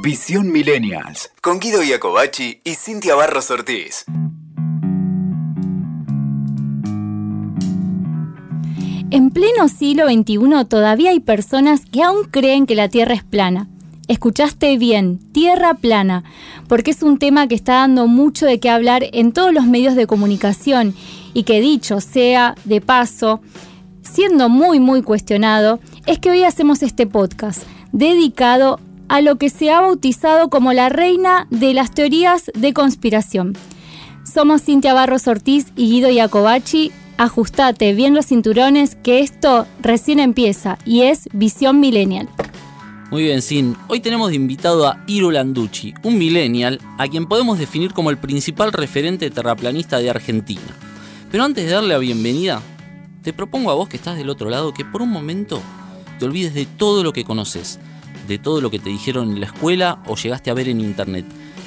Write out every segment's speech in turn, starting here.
Visión Millennials. Con Guido Iacobacci y Cintia Barros Ortiz. En pleno siglo XXI todavía hay personas que aún creen que la Tierra es plana. Escuchaste bien, Tierra plana, porque es un tema que está dando mucho de qué hablar en todos los medios de comunicación y que dicho sea de paso, siendo muy muy cuestionado, es que hoy hacemos este podcast dedicado a lo que se ha bautizado como la reina de las teorías de conspiración. Somos Cintia Barros Ortiz y Guido Iacobacci. Ajustate bien los cinturones que esto recién empieza y es Visión Millennial. Muy bien, Sin. Hoy tenemos de invitado a Iru Landucci, un millennial a quien podemos definir como el principal referente terraplanista de Argentina. Pero antes de darle la bienvenida, te propongo a vos que estás del otro lado que por un momento te olvides de todo lo que conoces, de todo lo que te dijeron en la escuela o llegaste a ver en internet.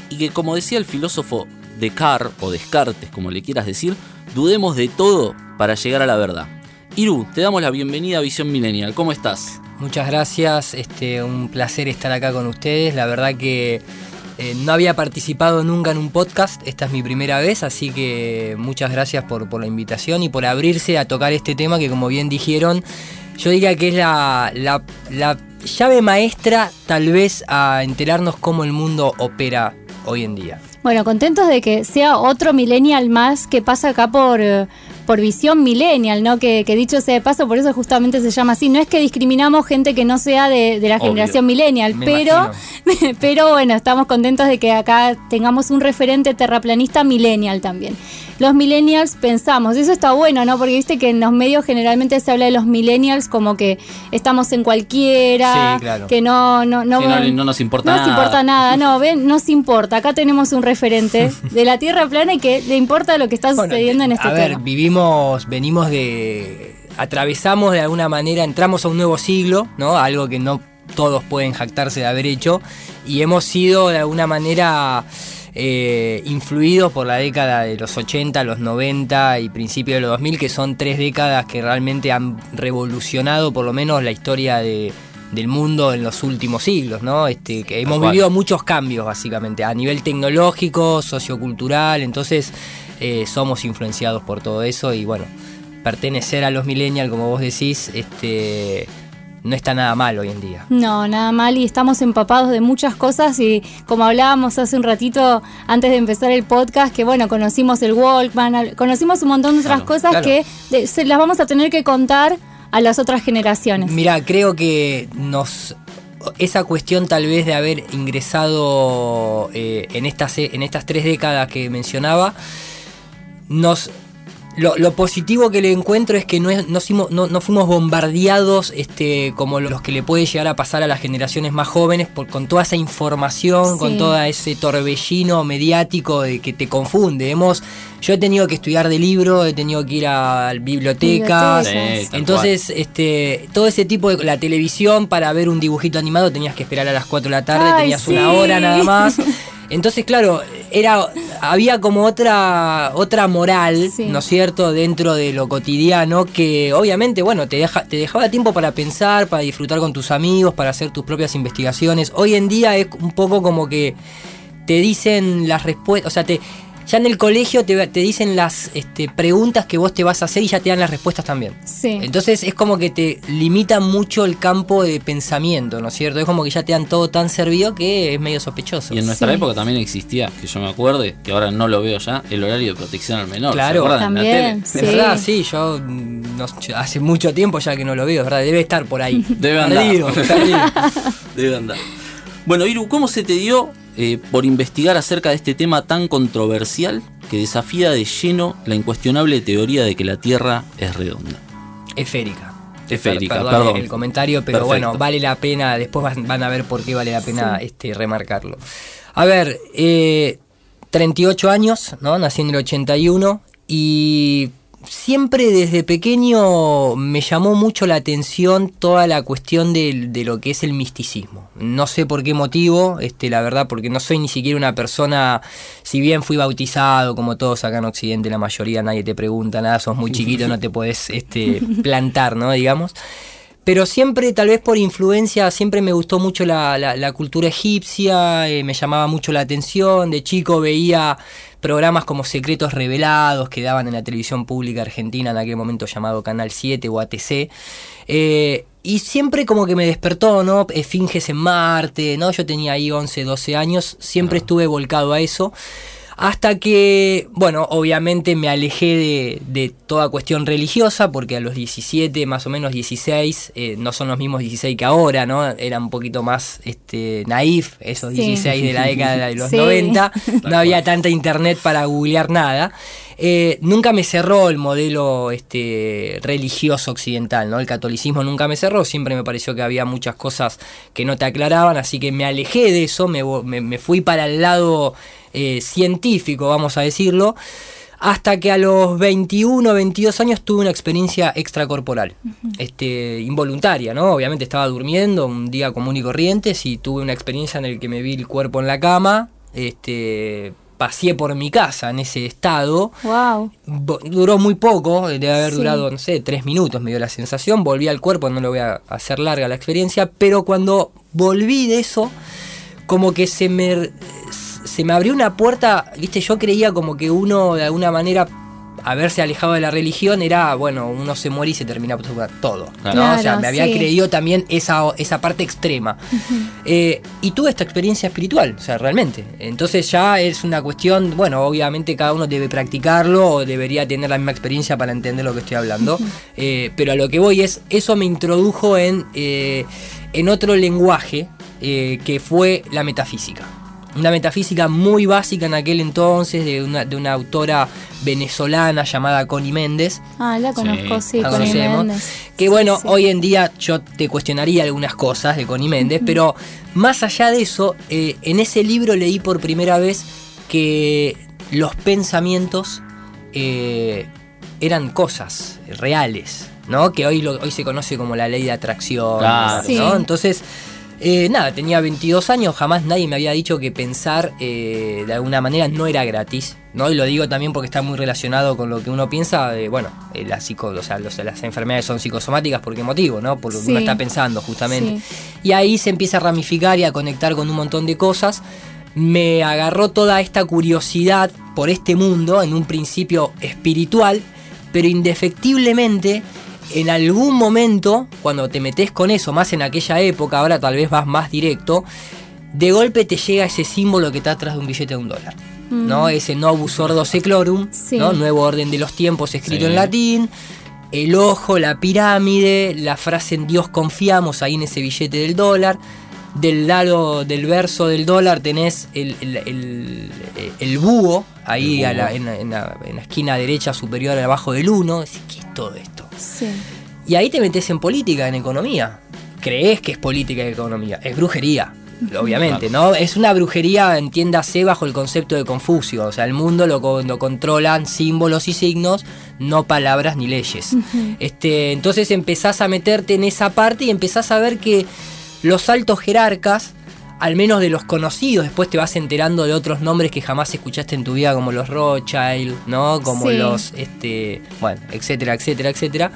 Y que como decía el filósofo Descartes o Descartes, como le quieras decir, dudemos de todo para llegar a la verdad. Iru, te damos la bienvenida a Visión Millennial. ¿Cómo estás? Muchas gracias, este, un placer estar acá con ustedes. La verdad que eh, no había participado nunca en un podcast, esta es mi primera vez, así que muchas gracias por, por la invitación y por abrirse a tocar este tema que como bien dijeron, yo diría que es la, la, la llave maestra tal vez a enterarnos cómo el mundo opera hoy en día. Bueno, contentos de que sea otro millennial más que pasa acá por, eh, por visión millennial, ¿no? Que, que, dicho sea de paso, por eso justamente se llama así. No es que discriminamos gente que no sea de, de la Obvio. generación millennial, pero, pero bueno, estamos contentos de que acá tengamos un referente terraplanista millennial también. Los millennials pensamos, eso está bueno, ¿no? Porque viste que en los medios generalmente se habla de los millennials como que estamos en cualquiera, Sí, claro. que no, no, no, Sí, no, no nos importa no nada. nos importa nada, no, ven, nos importa. Acá tenemos un referente de la Tierra plana y que le importa lo que está Bueno, sucediendo en este a ver, tema. vivimos, venimos de. Atravesamos de alguna manera, entramos a un nuevo siglo, ¿no? Algo que no todos pueden jactarse de haber hecho. Y hemos sido de alguna manera eh, influidos por la década de los 80, los 90 y principios de los 2000, que son tres décadas que realmente han revolucionado por lo menos la historia de, del mundo en los últimos siglos, ¿no? Este, que hemos vivido muchos cambios básicamente, a nivel tecnológico, sociocultural, entonces eh, somos influenciados por todo eso y bueno, pertenecer a los millennials, como vos decís, este, no está nada mal hoy en día. No, nada mal y estamos empapados de muchas cosas y como hablábamos hace un ratito antes de empezar el podcast, que bueno, conocimos el Walkman, al- conocimos un montón de otras Claro, cosas claro. que de- se las vamos a tener que contar a las otras generaciones. Mira, creo que nos esa cuestión tal vez de haber ingresado eh, en estas en estas tres décadas que mencionaba nos lo, lo positivo que le encuentro es que no, es- no, fuimos- no- no fuimos bombardeados este, como los que le puede llegar a pasar a las generaciones más jóvenes por, con toda esa información, Sí. con todo ese torbellino mediático de que te confunde. Hemos, yo he tenido que estudiar de libro, he tenido que ir a bibliotecas, Bibliotecas. Sí, entonces, este, todo ese tipo de la televisión para ver un dibujito animado tenías que esperar a las 4 de la tarde, Ay, tenías sí. una hora nada más. Entonces, claro, era había como otra otra moral, Sí. ¿no es cierto?, dentro de lo cotidiano que obviamente, bueno, te deja te dejaba tiempo para pensar, para disfrutar con tus amigos, para hacer tus propias investigaciones. Hoy en día es un poco como que te dicen las respuestas, o sea, te ya en el colegio te, te dicen las este, preguntas que vos te vas a hacer y ya te dan las respuestas también. Sí. Entonces es como que te limita mucho el campo de pensamiento, ¿no es cierto? Es como que ya te dan todo tan servido que es medio sospechoso. Y en nuestra Sí. época también existía, que yo me acuerde, que ahora no lo veo ya, el horario de protección al menor. Claro. ¿Se acuerdan? En la También, tele? sí. Es verdad, sí, yo, mm, no- hace mucho tiempo ya que no lo veo, es verdad, debe estar por ahí. Debe andar. Perdido, perdido. Debe andar. Bueno, Iru, ¿cómo se te dio eh, por investigar acerca de este tema tan controversial que desafía de lleno la incuestionable teoría de que la Tierra es redonda? Esférica. Esférica, Per- perdón. el comentario, pero Perfecto. bueno, vale la pena, después van, van a ver por qué vale la pena Sí. este, remarcarlo. A ver, eh, 38 años, ¿no? Nací en el 81 y siempre desde pequeño me llamó mucho la atención toda la cuestión de, de lo que es el misticismo. No sé por qué motivo, este, la verdad, porque no soy ni siquiera una persona, si bien fui bautizado, como todos acá en Occidente, la mayoría nadie te pregunta nada, sos muy chiquito, no te podés este, plantar, ¿no? Digamos. Pero siempre, tal vez por influencia, siempre me gustó mucho la, la, cultura egipcia, eh, me llamaba mucho la atención. De chico veía programas como Secretos Revelados que daban en la televisión pública argentina en aquel momento llamado Canal 7 o ATC. Eh, y siempre como que me despertó, ¿no? Esfinges en Marte, ¿no? Yo tenía ahí 11, 12 años, siempre estuve volcado a eso. Hasta que, bueno, obviamente me alejé de, toda cuestión religiosa, porque a los 17, más o menos 16, eh, no son los mismos 16 que ahora, ¿no? Era un poquito más este, naif, esos 16 de la década de los 90. No había tanta internet para googlear nada. Eh, nunca me cerró el modelo este, religioso occidental, ¿no? El catolicismo nunca me cerró, siempre me pareció que había muchas cosas que no te aclaraban, así que me alejé de eso, me, me fui para el lado eh, científico, vamos a decirlo, hasta que a los 21, 22 años tuve una experiencia extracorporal, este, involuntaria, ¿no? Obviamente estaba durmiendo un día común y corriente, y tuve una experiencia en la que me vi el cuerpo en la cama, este, pasé por mi casa en ese estado. Wow. Duró muy poco, debe haber durado, no sé, tres minutos, me dio la sensación. Volví al cuerpo, no lo voy a hacer larga la experiencia, pero cuando volví de eso, como que se me se me abrió una puerta, viste, yo creía como que uno de alguna manera haberse alejado de la religión era, bueno, uno se muere y se termina todo. ¿no? o sea, me había creído también esa, esa parte extrema. Eh, y tuve esta experiencia espiritual, o sea, realmente. Entonces ya es una cuestión, bueno, obviamente cada uno debe practicarlo o debería tener la misma experiencia para entender lo que estoy hablando. Eh, pero a lo que voy es, eso me introdujo en, eh, en otro lenguaje que fue la metafísica una metafísica muy básica en aquel entonces de una, de una autora venezolana llamada Connie Méndez. Ah, la conozco, sí, Connie Méndez. Que bueno, hoy en día yo te cuestionaría algunas cosas de Connie Méndez, pero más allá de eso, eh, en ese libro leí por primera vez que los pensamientos eh, eran cosas reales, ¿no? Que hoy, hoy se conoce como la ley de atracción, ¿no? Entonces eh, nada, tenía 22 años, jamás nadie me había dicho que pensar eh, de alguna manera no era gratis, ¿no? Y lo digo también porque está muy relacionado con lo que uno piensa, bueno, eh, la psico, o sea, las enfermedades son psicosomáticas, ¿por qué motivo, no? Por lo que uno está pensando, justamente. Y ahí se empieza a ramificar y a conectar con un montón de cosas. Me agarró toda esta curiosidad por este mundo, en un principio espiritual, pero indefectiblemente en algún momento, cuando te metes con eso, más en aquella época, ahora tal vez vas más directo, de golpe te llega ese símbolo que está atrás de un billete de un dólar. ¿no? Mm. Ese Novus Ordo Seclorum, ¿no? nuevo orden de los tiempos escrito en latín, el ojo, la pirámide, la frase en Dios confiamos ahí en ese billete del dólar. Del lado del verso del dólar tenés el, el, búho, ahí en, la, en, la, esquina derecha superior abajo del 1. ¿Qué es todo esto? Y ahí te metes en política, en economía. Crees que es política y economía. Es brujería, obviamente, ¿no? Es una brujería, entiéndase, bajo el concepto de Confucio. O sea, el mundo lo, controlan símbolos y signos, no palabras ni leyes. este, entonces empezás a meterte en esa parte y empezás a ver que los altos jerarcas al menos de los conocidos, después te vas enterando de otros nombres que jamás escuchaste en tu vida, como los Rothschild, ¿no? Como los, este, bueno, etcétera, etcétera, etcétera.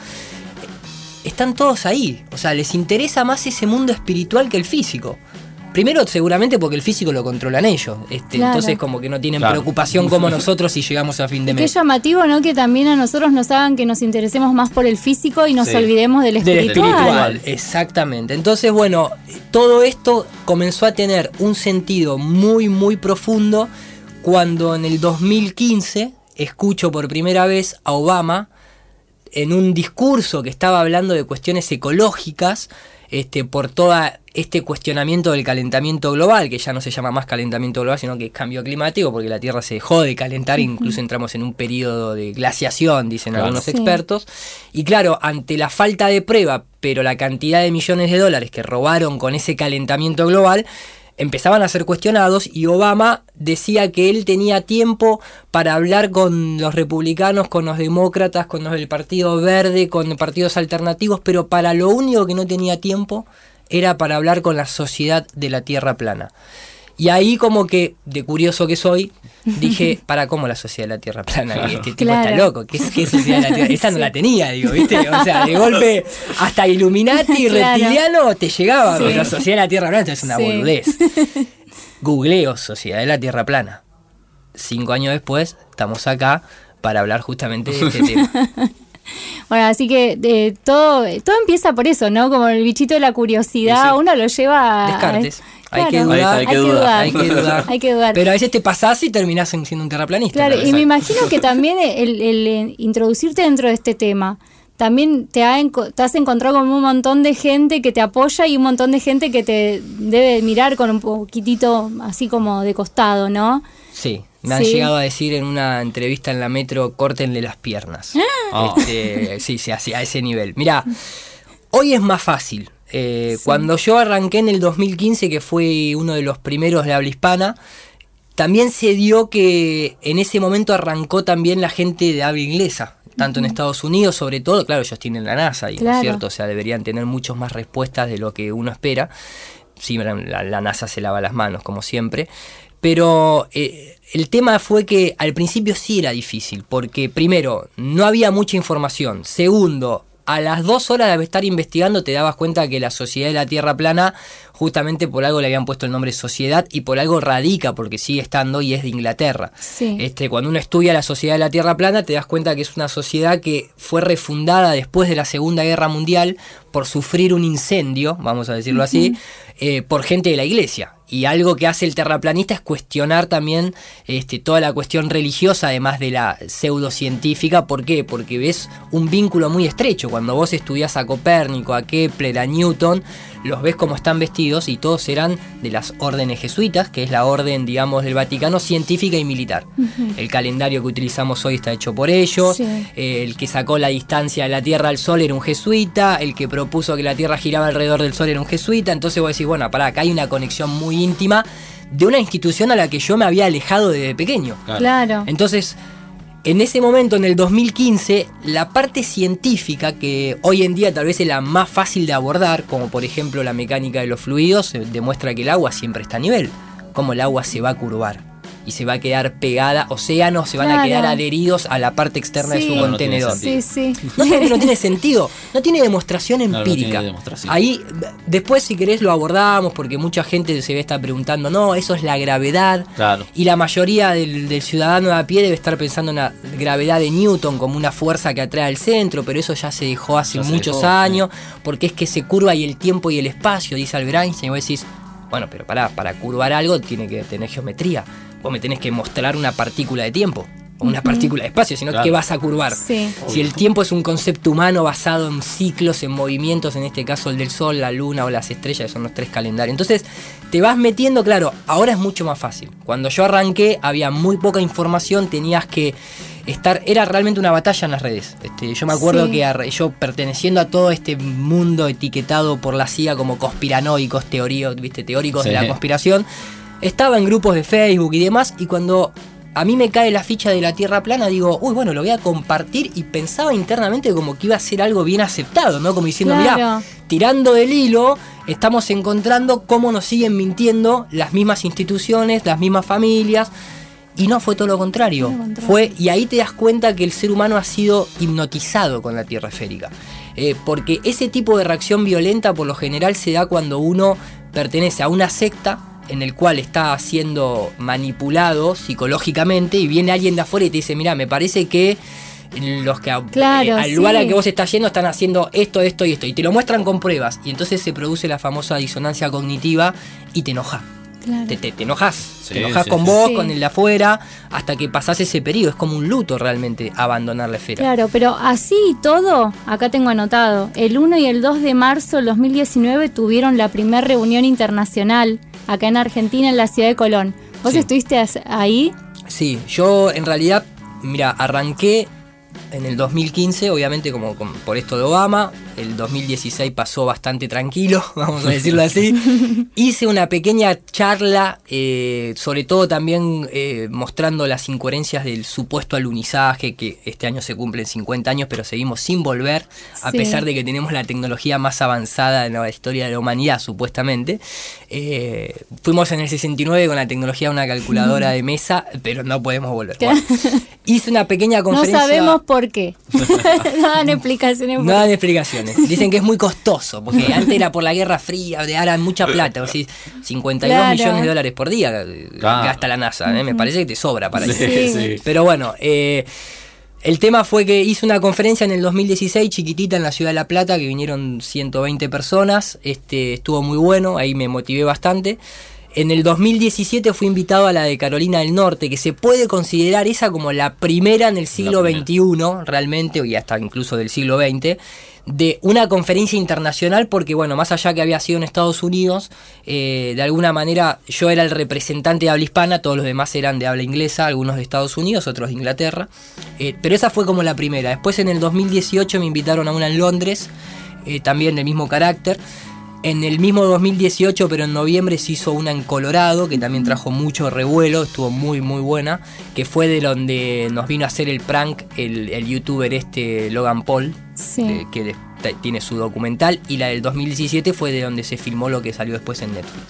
Están todos ahí, o sea, les interesa más ese mundo espiritual que el físico. Primero, seguramente porque el físico lo controlan ellos. Este, Entonces, como que no tienen preocupación como nosotros si llegamos a fin de mes. Qué llamativo, ¿no? Que también a nosotros nos hagan que nos interesemos más por el físico y nos olvidemos del espiritual. Del espiritual, exactamente. Entonces, bueno, todo esto comenzó a tener un sentido muy, muy profundo cuando en el 2015 escucho por primera vez a Obama en un discurso que estaba hablando de cuestiones ecológicas este, por todo este cuestionamiento del calentamiento global, que ya no se llama más calentamiento global, sino que es cambio climático, porque la Tierra se dejó de calentar, incluso entramos en un periodo de glaciación, dicen algunos expertos. Y claro, ante la falta de prueba, pero la cantidad de millones de dólares que robaron con ese calentamiento global, empezaban a ser cuestionados y Obama decía que él tenía tiempo para hablar con los republicanos, con los demócratas, con los del Partido Verde, con partidos alternativos, pero para lo único que no tenía tiempo era para hablar con la sociedad de la Tierra plana. Y ahí como que, de curioso que soy, dije, para cómo la sociedad de la Tierra plana, este tipo Claro. está loco, ¿qué, qué sociedad de la Tierra? Esa no la tenía, digo, ¿viste? O sea, de golpe, hasta Illuminati y Claro. reptiliano te llegaba, Sí. pero la sociedad de la Tierra plana es una Sí. boludez. Googleo Sociedad de la Tierra plana. Cinco años después, estamos acá para hablar justamente de este tema. Bueno, así que eh, todo, todo empieza por eso, ¿no? Como el bichito de la curiosidad, Sí, sí. uno lo lleva a... Descartes. Claro. que Ahí dudar, está, hay que dudar. hay que dudar. Hay que dudar. Pero a veces te pasás y terminás en- siendo un terraplanista. Claro, y me imagino que también el, el, introducirte dentro de este tema también te, ha enco- te has encontrado con un montón de gente que te apoya y un montón de gente que te debe mirar con un poquitito así como de costado, ¿no? Sí, me han Sí. llegado a decir en una entrevista en la metro, córtenle las piernas. Ah. Este, sí, sí, así, a ese nivel. Mira, hoy es más fácil. Eh, Cuando yo arranqué en el 2015, que fue uno de los primeros de habla hispana, también se dio que en ese momento arrancó también la gente de habla inglesa, tanto en Estados Unidos, sobre todo, claro, ellos tienen la NASA, y, ¿no es cierto? O sea, deberían tener muchas más respuestas de lo que uno espera. Sí, la, la NASA se lava las manos, como siempre. Pero eh, el tema fue que al principio sí era difícil, porque primero, no había mucha información. Segundo, a las dos horas de estar investigando te dabas cuenta que la sociedad de la Tierra plana, justamente por algo le habían puesto el nombre sociedad y por algo radica, porque sigue estando y es de Inglaterra. Sí. Este, cuando uno estudia la sociedad de la Tierra plana, te das cuenta que es una sociedad que fue refundada después de la Segunda Guerra Mundial por sufrir un incendio, vamos a decirlo así, eh, por gente de la iglesia. Y algo que hace el terraplanista es cuestionar también este, toda la cuestión religiosa, además de la pseudocientífica. ¿Por qué? Porque ves un vínculo muy estrecho. Cuando vos estudias a Copérnico, a Kepler, a Newton, los ves como están vestidos y todos eran de las órdenes jesuitas, que es la orden, digamos, del Vaticano científica y militar. El calendario que utilizamos hoy está hecho por ellos. Sí. Eh, el que sacó la distancia de la Tierra al Sol era un jesuita. El que propuso que la Tierra giraba alrededor del Sol era un jesuita. Entonces vos decís, bueno, pará, acá hay una conexión muy íntima de una institución a la que yo me había alejado desde pequeño. Claro. Entonces, en ese momento, en el 2015, la parte científica, que hoy en día tal vez es la más fácil de abordar, como por ejemplo la mecánica de los fluidos, eh, demuestra que el agua siempre está a nivel, como el agua se va a curvar y se va a quedar pegada, océanos se van a quedar adheridos a la parte externa de su No, no tiene contenedor. Sí, sí. No no tiene sentido, no tiene demostración no tiene empírica. demostración. Ahí, después si querés lo abordamos, porque mucha gente se ve estar preguntando, no, eso es la gravedad. Claro. Y la mayoría del, del ciudadano de a pie debe estar pensando en la gravedad de Newton como una fuerza que atrae al centro, pero eso ya se dejó hace Ya muchos dejó, años, porque es que se curva y el tiempo y el espacio, dice Albert Einstein, y vos decís, bueno, pero pará, para curvar algo tiene que tener geometría. Vos me tenés que mostrar una partícula de tiempo, o una partícula de espacio, sino Claro. que vas a curvar. Sí. Si el tiempo es un concepto humano basado en ciclos, en movimientos, en este caso el del sol, la luna o las estrellas, que son los tres calendarios. Entonces te vas metiendo, claro, ahora es mucho más fácil. Cuando yo arranqué había muy poca información, tenías que estar, era realmente una batalla en las redes. Este, yo me acuerdo Sí. que yo perteneciendo a todo este mundo etiquetado por la CIA como conspiranoicos, teoríos, viste, teóricos Sí. de la conspiración, estaba en grupos de Facebook y demás, y cuando a mí me cae la ficha de la Tierra plana, digo, uy, bueno, lo voy a compartir y pensaba internamente como que iba a ser algo bien aceptado, ¿no? Como diciendo, Claro. mirá, tirando del hilo, estamos encontrando cómo nos siguen mintiendo las mismas instituciones, las mismas familias. Y no fue todo lo contrario. Todo lo contrario. Fue, y ahí te das cuenta que el ser humano ha sido hipnotizado con la Tierra esférica. Eh, porque ese tipo de reacción violenta por lo general se da cuando uno pertenece a una secta en el cual está siendo manipulado psicológicamente y viene alguien de afuera y te dice, mira, me parece que los que Claro, eh, al lugar sí. al que vos estás yendo están haciendo esto, esto y esto. Y te lo muestran con pruebas. Y entonces se produce la famosa disonancia cognitiva y te enoja. Claro. Te, te, te enojas. Sí, te enojas sí, con sí. vos, Sí. con el de afuera, hasta que pasás ese periodo. Es como un luto realmente abandonar la esfera. Claro, pero así y todo, acá tengo anotado, el 1 y el 2 de marzo del 2019 tuvieron la primera reunión internacional acá en Argentina, en la ciudad de Colón. ¿Vos Sí. estuviste ahí? Sí, yo en realidad, mira, arranqué en el 2015, obviamente como, como por esto de Obama, el 2016 pasó bastante tranquilo, vamos a decirlo así. Hice una pequeña charla, eh, sobre todo también eh, mostrando las incoherencias del supuesto alunizaje, que este año se cumplen 50 años, pero seguimos sin volver, a Sí. pesar de que tenemos la tecnología más avanzada en la historia de la humanidad, supuestamente. Eh, fuimos en el 69 con la tecnología de una calculadora de mesa, pero no podemos volver. Bueno, hice una pequeña No conferencia. sabemos por qué. no dan explicaciones. por No dan explicaciones. Dicen que es muy costoso, porque antes era por la Guerra Fría, de ahora mucha plata. O sea, 52 Claro. millones de dólares por día eh, Claro. gasta la NASA. ¿eh? Me parece que te sobra para eso. Sí. sí. Pero bueno, eh, el tema fue que hice una conferencia en el 2016, chiquitita, en la ciudad de La Plata, que vinieron 120 personas. Este, estuvo muy bueno, ahí me motivé bastante. En el 2017 fui invitado a la de Carolina del Norte, que se puede considerar esa como la primera en el siglo. XXI, realmente, y hasta incluso del siglo XX, de una conferencia internacional, porque bueno, más allá que había sido en Estados Unidos, eh, de alguna manera yo era el representante de habla hispana, todos los demás eran de habla inglesa, algunos de Estados Unidos, otros de Inglaterra, eh, pero esa fue como la primera. Después en el 2018 me invitaron a una en Londres, eh, también del mismo carácter. En el mismo 2018, pero en noviembre se hizo una en Colorado, que también trajo mucho revuelo, estuvo muy muy buena, que fue de donde nos vino a hacer el prank el, el youtuber este Logan Paul, Sí. de- que de- tiene su documental, y la del 2017 fue de donde se filmó lo que salió después en Netflix.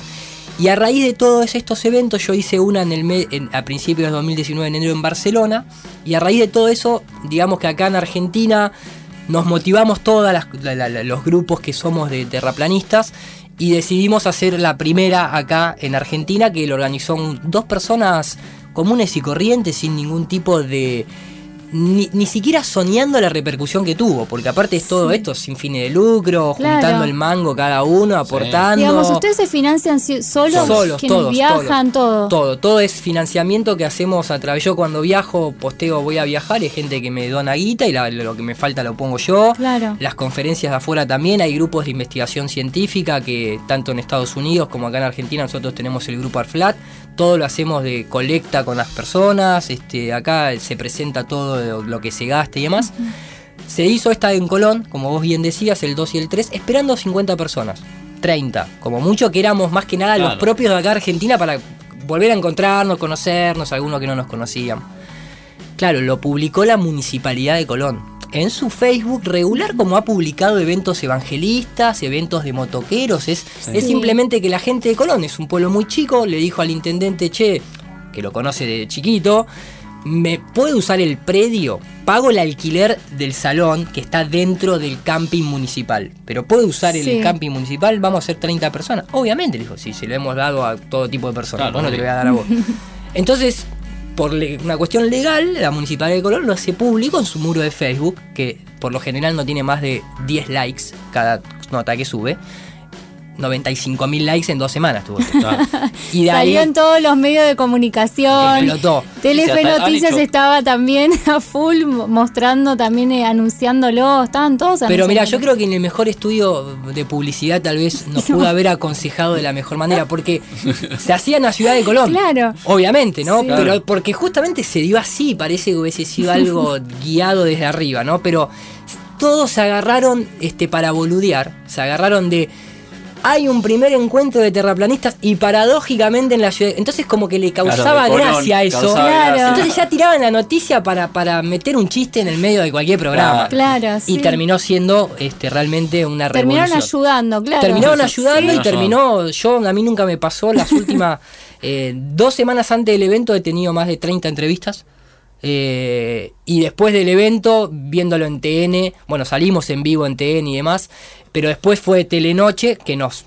Y a raíz de todos estos eventos, yo hice una en el en- a principios de 2019, en enero, en Barcelona. Y a raíz de todo eso, digamos que acá en Argentina nos motivamos todos los grupos que somos de terraplanistas y decidimos hacer la primera acá en Argentina, que lo organizó dos personas comunes y corrientes sin ningún tipo de... Ni, ni siquiera soñando la repercusión que tuvo, porque aparte es todo esto sin fines de lucro, Claro. juntando el mango cada uno, aportando. Digamos, ustedes se financian si- solos, Solos, quienes todos, viajan, todo. Todo, todo es financiamiento que hacemos a través. Yo cuando viajo, posteo voy a viajar, hay gente que me dona guita y la- lo que me falta lo pongo yo. Claro. Las conferencias de afuera también, hay grupos de investigación científica que tanto en Estados Unidos como acá en Argentina nosotros tenemos el grupo ARFLAT. Todo lo hacemos de colecta con las personas, este, acá se presenta todo lo- que se gaste y demás. Se hizo esta en Colón, como vos bien decías, el 2 y el 3, esperando 50 personas. 30, como mucho que éramos más que nada los propios de acá Argentina para volver a encontrarnos, conocernos, algunos que no nos conocían. Claro, lo publicó la Municipalidad de Colón. En su Facebook regular como ha publicado eventos evangelistas, eventos de motoqueros, es, es simplemente que la gente de Colón es un pueblo muy chico, le dijo al intendente, che, que lo conoce de chiquito, ¿me puede usar el predio? Pago el alquiler del salón que está dentro del camping municipal. Pero puede usar el Sí. camping municipal, vamos a ser 30 personas. Obviamente, le dijo, sí, se lo hemos dado a todo tipo de personas. Claro, bueno, te lo voy a dar a vos. Entonces, por una cuestión legal, la Municipalidad de Colón lo hace público en su muro de Facebook, que por lo general no tiene más de 10 likes cada nota que sube. 95 mil likes en dos semanas tuvo. Y de ahí Salió en todos los medios de comunicación. explotó. Telefe Noticias hecho- estaba también a full mo- mostrando, también eh, anunciándolo. Estaban todos Pero mira, yo creo que en el mejor estudio de publicidad tal vez nos pudo haber aconsejado de la mejor manera, porque se hacía en la ciudad de Colón. Claro. Obviamente, ¿no? Sí. Pero Claro. porque justamente se dio así, parece que hubiese sido algo guiado desde arriba, ¿no? Pero todos se agarraron este, para boludear, se agarraron de... Hay un primer encuentro de terraplanistas y paradójicamente en la ciudad... Entonces como que le causaba de Colón, gracia eso. causaba Claro. gracia. Entonces ya tiraban la noticia para, para meter un chiste en el medio de cualquier programa. Claro, sí. Y terminó siendo este, realmente una Terminaron revolución. ayudando, claro. Terminaron Sí. ayudando y terminó. Yo, a mí nunca me pasó. Las últimas eh, dos semanas antes del evento he tenido más de 30 entrevistas. eh, y después del evento, viéndolo en TN, bueno, salimos en vivo en TN y demás. Pero después fue Telenoche que nos,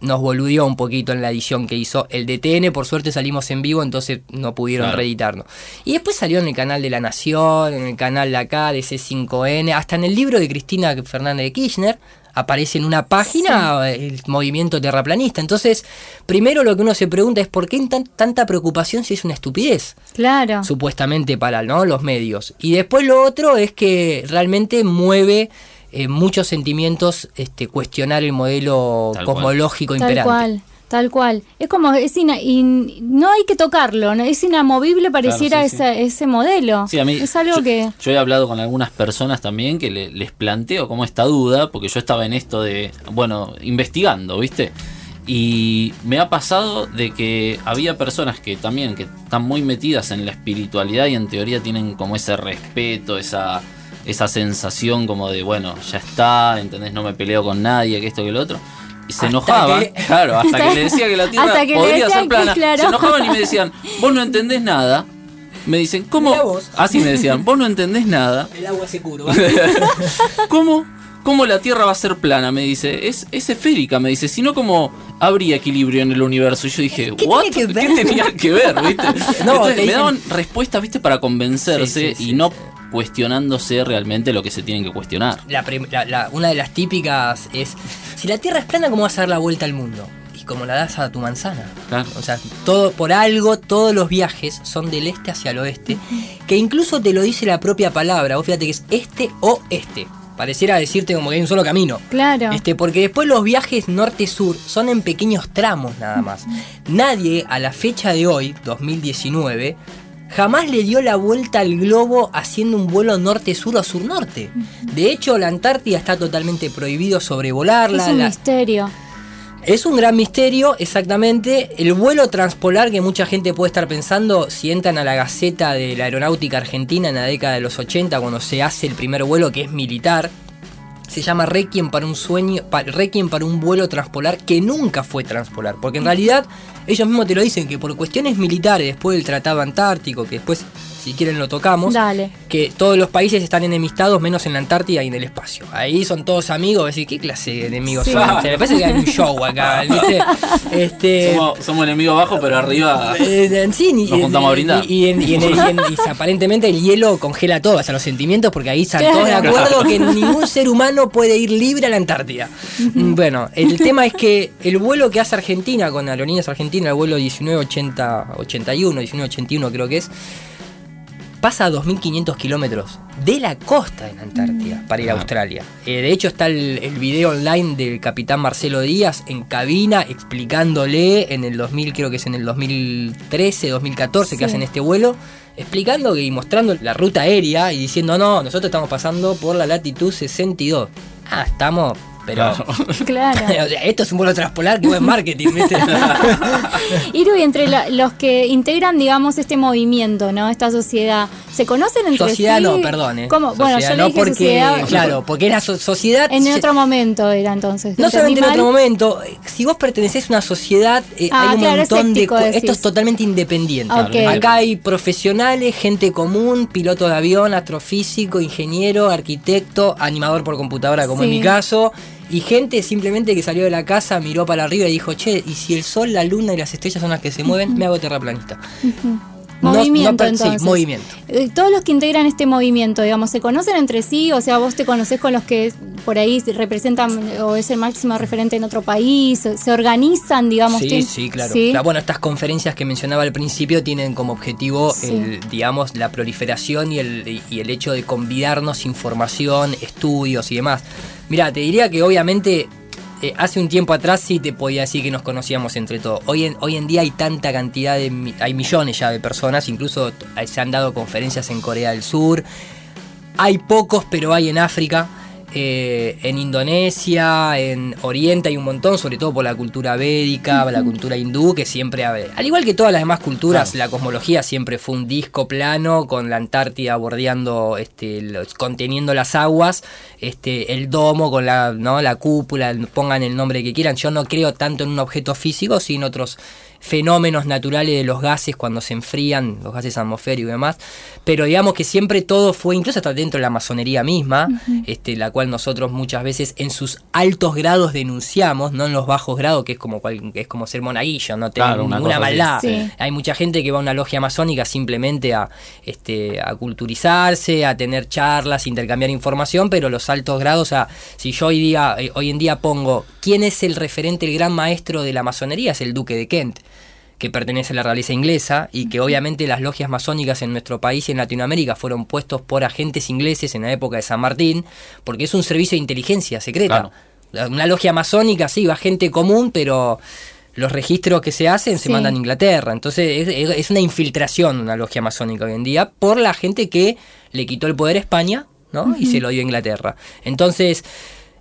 nos boludió un poquito en la edición que hizo. El de TN, por suerte salimos en vivo, entonces no pudieron Claro. reeditarnos. Y después salió en el canal de La Nación, en el canal de acá, de C5N, hasta en el libro de Cristina Fernández de Kirchner. Aparece en una página el movimiento terraplanista. Entonces, primero lo que uno se pregunta es por qué tan- tanta preocupación si es una estupidez Claro. supuestamente para ¿no? los medios. Y después lo otro es que realmente mueve eh, muchos sentimientos este, cuestionar el modelo Tal cual. cosmológico Tal imperante. cual. Tal cual. Es como, es ina- y no hay que tocarlo, ¿no? es inamovible pareciera Claro, sí, sí. ese, ese modelo. Sí, a mí, es algo yo, que... yo he hablado con algunas personas también que le- les planteo como esta duda, porque yo estaba en esto de, bueno, investigando, ¿viste? Y me ha pasado de que había personas que también, que están muy metidas en la espiritualidad y en teoría tienen como ese respeto, esa, esa sensación como de, bueno, ya está, ¿entendés? No me peleo con nadie, que esto, que lo otro. Y se Hasta enojaban, que- claro, hasta que le decía que la Tierra Hasta que le podría ser plana. claro. Se enojaban y me decían, vos no entendés nada. Me dicen, ¿cómo? Así me decían, vos no entendés nada. El agua se curva. ¿Cómo? ¿Cómo la Tierra va a ser plana? Me dice, es, es esférica, me dice, si no, ¿cómo habría equilibrio en el universo? Y yo dije, ¿Qué ¿what? tiene que ver? ¿Qué tenía que ver? ¿viste? No, Entonces, me daban respuestas, ¿viste? Para convencerse Sí, sí, y no. Cuestionándose realmente lo que se tienen que cuestionar. La prim- la- la- una de las típicas es, si la Tierra es plana, ¿cómo vas a dar la vuelta al mundo? Y como la das a tu manzana. Claro. O sea, todo por algo, todos los viajes son del este hacia el oeste, que incluso te lo dice la propia palabra. Vos fíjate que es este o este. Pareciera decirte como que hay un solo camino. Claro. Este, porque después los viajes norte-sur son en pequeños tramos nada más. Nadie a la fecha de hoy, 2019, jamás le dio la vuelta al globo haciendo un vuelo norte-sur o sur-norte. De hecho, la Antártida está totalmente prohibido sobrevolarla. es un la- misterio. es un gran misterio, exactamente. El vuelo transpolar que mucha gente puede estar pensando, si entran a la Gaceta de la Aeronáutica Argentina en la década de los 80, cuando se hace el primer vuelo que es militar, se llama Requiem para un sueño, pa- Requiem para un vuelo transpolar que nunca fue transpolar, porque en realidad ellos mismos te lo dicen que por cuestiones militares, después del Tratado Antártico, que después si quieren lo tocamos, Dale. que todos los países están enemistados menos en la Antártida y en el espacio. Ahí son todos amigos, decir, ¿qué clase de enemigos Sí. son? O sea, me parece que hay un show acá, ¿viste? Este, Somos, somos enemigos abajo, pero arriba. eh, sí, y- Nos juntamos a y- brindar. Y, y en- y en el- y en- y aparentemente el hielo congela todo, hasta los sentimientos, porque ahí están todos de acuerdo que ningún ser humano puede ir libre a la Antártida. Bueno, el tema es que el vuelo que hace Argentina con Aerolíneas Argentina, el vuelo 1980, 81, 1981 creo que es, pasa a 2.500 kilómetros de la costa de la Antártida para ir a Ah. Australia. Eh, de hecho está el, el video online del capitán Marcelo Díaz en cabina explicándole en el 2000, creo que es en el 2013, 2014 Sí. que hacen este vuelo, explicando y mostrando la ruta aérea y diciendo, no, nosotros estamos pasando por la latitud 62. Ah, estamos... Pero Claro. Esto es un vuelo transpolar que buen marketing, ¿viste? Iru, y entre la- los que integran, digamos, este movimiento, ¿no? Esta sociedad, ¿se conocen entre Sociedad sí? no, perdón. eh. ¿Cómo? Bueno, yo le no dije porque, sociedad. claro, porque so- sociedad... En se- otro momento era entonces. No ¿Entendí solamente en otro momento, si vos pertenecés a una sociedad, eh, Ah, hay un claro, montón de... decís. Esto es totalmente independiente. Acá hay profesionales, gente común, piloto de avión, astrofísico, ingeniero, arquitecto, animador por computadora, como en mi caso, y gente simplemente que salió de la casa, miró para arriba y dijo, che, y si el sol, la luna y las estrellas son las que se mueven, me hago terraplanista. No- no Movimiento, per- sí, entonces. movimiento. Eh, Todos los que integran este movimiento, digamos, ¿se conocen entre sí? O sea, vos te conocés con los que por ahí representan o es el máximo referente en otro país, se organizan, digamos. Sí, sí, claro. ¿Sí? La- bueno, estas conferencias que mencionaba al principio tienen como objetivo, Sí. el, digamos, la proliferación y el, y el hecho de convidarnos información, estudios y demás. Mira, te diría que obviamente eh, hace un tiempo atrás sí te podía decir que nos conocíamos entre todos. Hoy en, hoy en día hay tanta cantidad de... hay millones ya de personas, incluso t- se han dado conferencias en Corea del Sur. Hay pocos, pero hay en África. Eh, en Indonesia, en Oriente hay un montón, sobre todo por la cultura védica, la cultura hindú, que siempre, al igual que todas las demás culturas, la cosmología siempre fue un disco plano con la Antártida bordeando, este, los- conteniendo las aguas, este, el domo con la, ¿no? la cúpula, pongan el nombre que quieran. Yo no creo tanto en un objeto físico, sino en otros fenómenos naturales de los gases cuando se enfrían, los gases atmosféricos y demás, pero digamos que siempre todo fue, incluso hasta dentro de la masonería misma, este, la cual nosotros muchas veces en sus altos grados denunciamos, no en los bajos grados, que es como cual- que es como ser monaguillo, no tener Claro, una ninguna maldad. Sí. Hay mucha gente que va a una logia masónica simplemente a, este, a culturizarse, a tener charlas, intercambiar información, pero los altos grados, o sea, si yo hoy, día, eh, hoy en día pongo quién es el referente, el gran maestro de la masonería, es el duque de Kent que pertenece a la realeza inglesa y que obviamente las logias masónicas en nuestro país y en Latinoamérica fueron puestos por agentes ingleses en la época de San Martín, porque es un servicio de inteligencia secreta. Una logia masónica, sí, va gente común, pero los registros que se hacen se Sí. mandan a Inglaterra. Entonces es, es una infiltración una logia masónica hoy en día por la gente que le quitó el poder a España ¿no? y se lo dio a Inglaterra. Entonces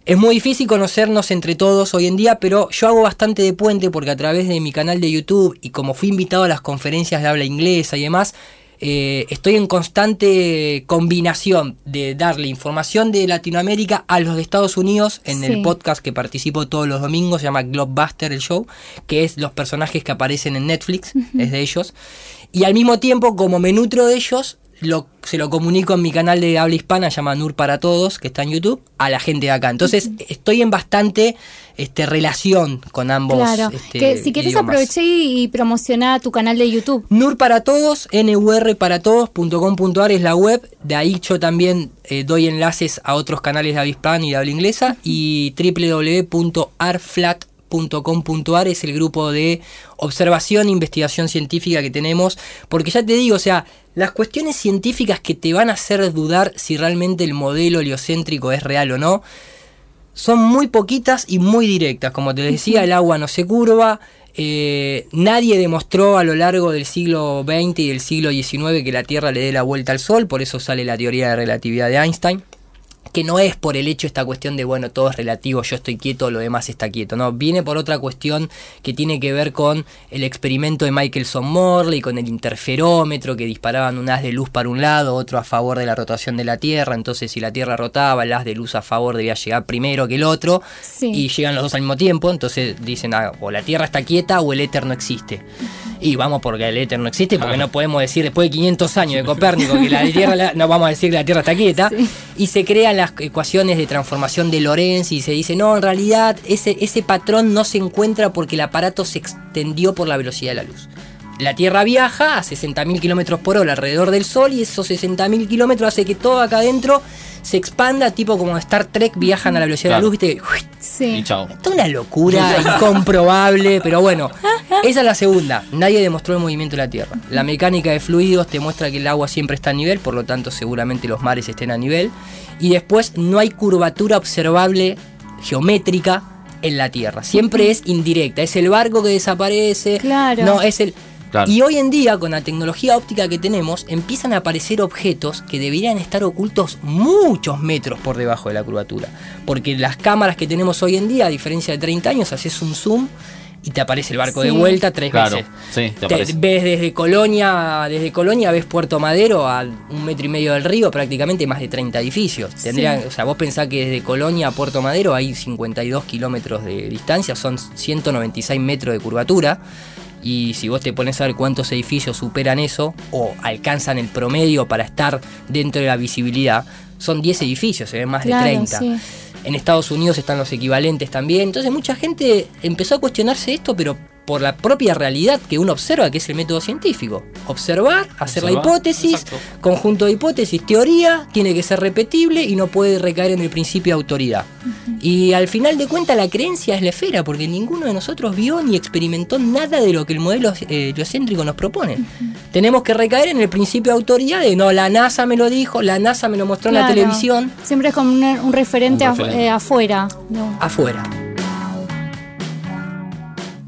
es muy difícil conocernos entre todos hoy en día, pero yo hago bastante de puente porque a través de mi canal de YouTube y como fui invitado a las conferencias de habla inglesa y demás, eh, estoy en constante combinación de darle información de Latinoamérica a los de Estados Unidos en el podcast que participo todos los domingos, se llama Globebuster el show, que es los personajes que aparecen en Netflix, es de ellos. Y al mismo tiempo, como me nutro de ellos, lo, se lo comunico en mi canal de habla hispana, llama Nur para Todos, que está en YouTube, a la gente de acá. Entonces, estoy en bastante este, relación con ambos. Claro. este, que si querés idiomas. aproveché y, y promocioná tu canal de YouTube. NUR para todos, nurparatodos.com.ar es la web. De ahí yo también eh, doy enlaces a otros canales de habla hispana y de habla inglesa. Y es el grupo de observación e investigación científica que tenemos. Porque ya te digo, o sea, las cuestiones científicas que te van a hacer dudar si realmente el modelo heliocéntrico es real o no son muy poquitas y muy directas. Como te decía, el agua no se curva. eh, nadie demostró a lo largo del siglo XX y del siglo XIX que la Tierra le dé la vuelta al Sol, por eso sale la teoría de relatividad de Einstein. Que no es por el hecho esta cuestión de, bueno, todo es relativo, yo estoy quieto, lo demás está quieto. No, viene por otra cuestión que tiene que ver con el experimento de Michelson Morley, con el interferómetro, que disparaban un haz de luz para un lado, otro a favor de la rotación de la Tierra. Entonces, si la Tierra rotaba, el haz de luz a favor debía llegar primero que el otro. Sí. Y llegan los dos al mismo tiempo. Entonces dicen, ah, o la Tierra está quieta o el éter no existe. Y vamos porque el éter no existe, porque no podemos decir después de 500 años de Copérnico que la Tierra, la- no vamos a decir que la Tierra está quieta. Sí. Y se las ecuaciones de transformación de Lorentz y se dice, no, en realidad ese, ese patrón no se encuentra porque el aparato se extendió por la velocidad de la luz. La Tierra viaja a 60.000 kilómetros por hora alrededor del Sol y esos 60.000 kilómetros hace que todo acá adentro se expanda, tipo como Star Trek viajan a la velocidad Claro. de la luz, ¿viste? Sí. Y chao. Esto es una locura incomprobable, pero bueno, esa es la segunda. Nadie demostró el movimiento de la Tierra. La mecánica de fluidos te muestra que el agua siempre está a nivel, por lo tanto seguramente los mares estén a nivel. Y después no hay curvatura observable geométrica en la Tierra. Siempre es indirecta. Es el barco que desaparece. Claro. No, es el... Claro. Y hoy en día, con la tecnología óptica que tenemos, empiezan a aparecer objetos que deberían estar ocultos muchos metros por debajo de la curvatura. Porque las cámaras que tenemos hoy en día, a diferencia de 30 años, haces un zoom y te aparece el barco de vuelta tres Claro, veces. sí, te Te- aparece. ves desde Colonia, desde Colonia ves Puerto Madero a un metro y medio del río, prácticamente más de 30 edificios. Tendrían, Sí. o sea, vos pensás que desde Colonia a Puerto Madero hay 52 kilómetros de distancia, son 196 metros de curvatura. Y si vos te pones a ver cuántos edificios superan eso o alcanzan el promedio para estar dentro de la visibilidad, son 10 edificios, se ven más Claro, de 30. En Estados Unidos están los equivalentes también. Entonces mucha gente empezó a cuestionarse esto, pero por la propia realidad que uno observa, que es el método científico. Observar, hacer la hipótesis, exacto. conjunto de hipótesis, teoría, tiene que ser repetible y no puede recaer en el principio de autoridad. Y al final de cuentas la creencia es la esfera, porque ninguno de nosotros vio ni experimentó nada de lo que el modelo eh, heliocéntrico nos propone. Tenemos que recaer en el principio de autoridad de no, la NASA me lo dijo, la NASA me lo mostró en la televisión, Siempre es como un, un referente, Un af- referente. eh, afuera. No. afuera.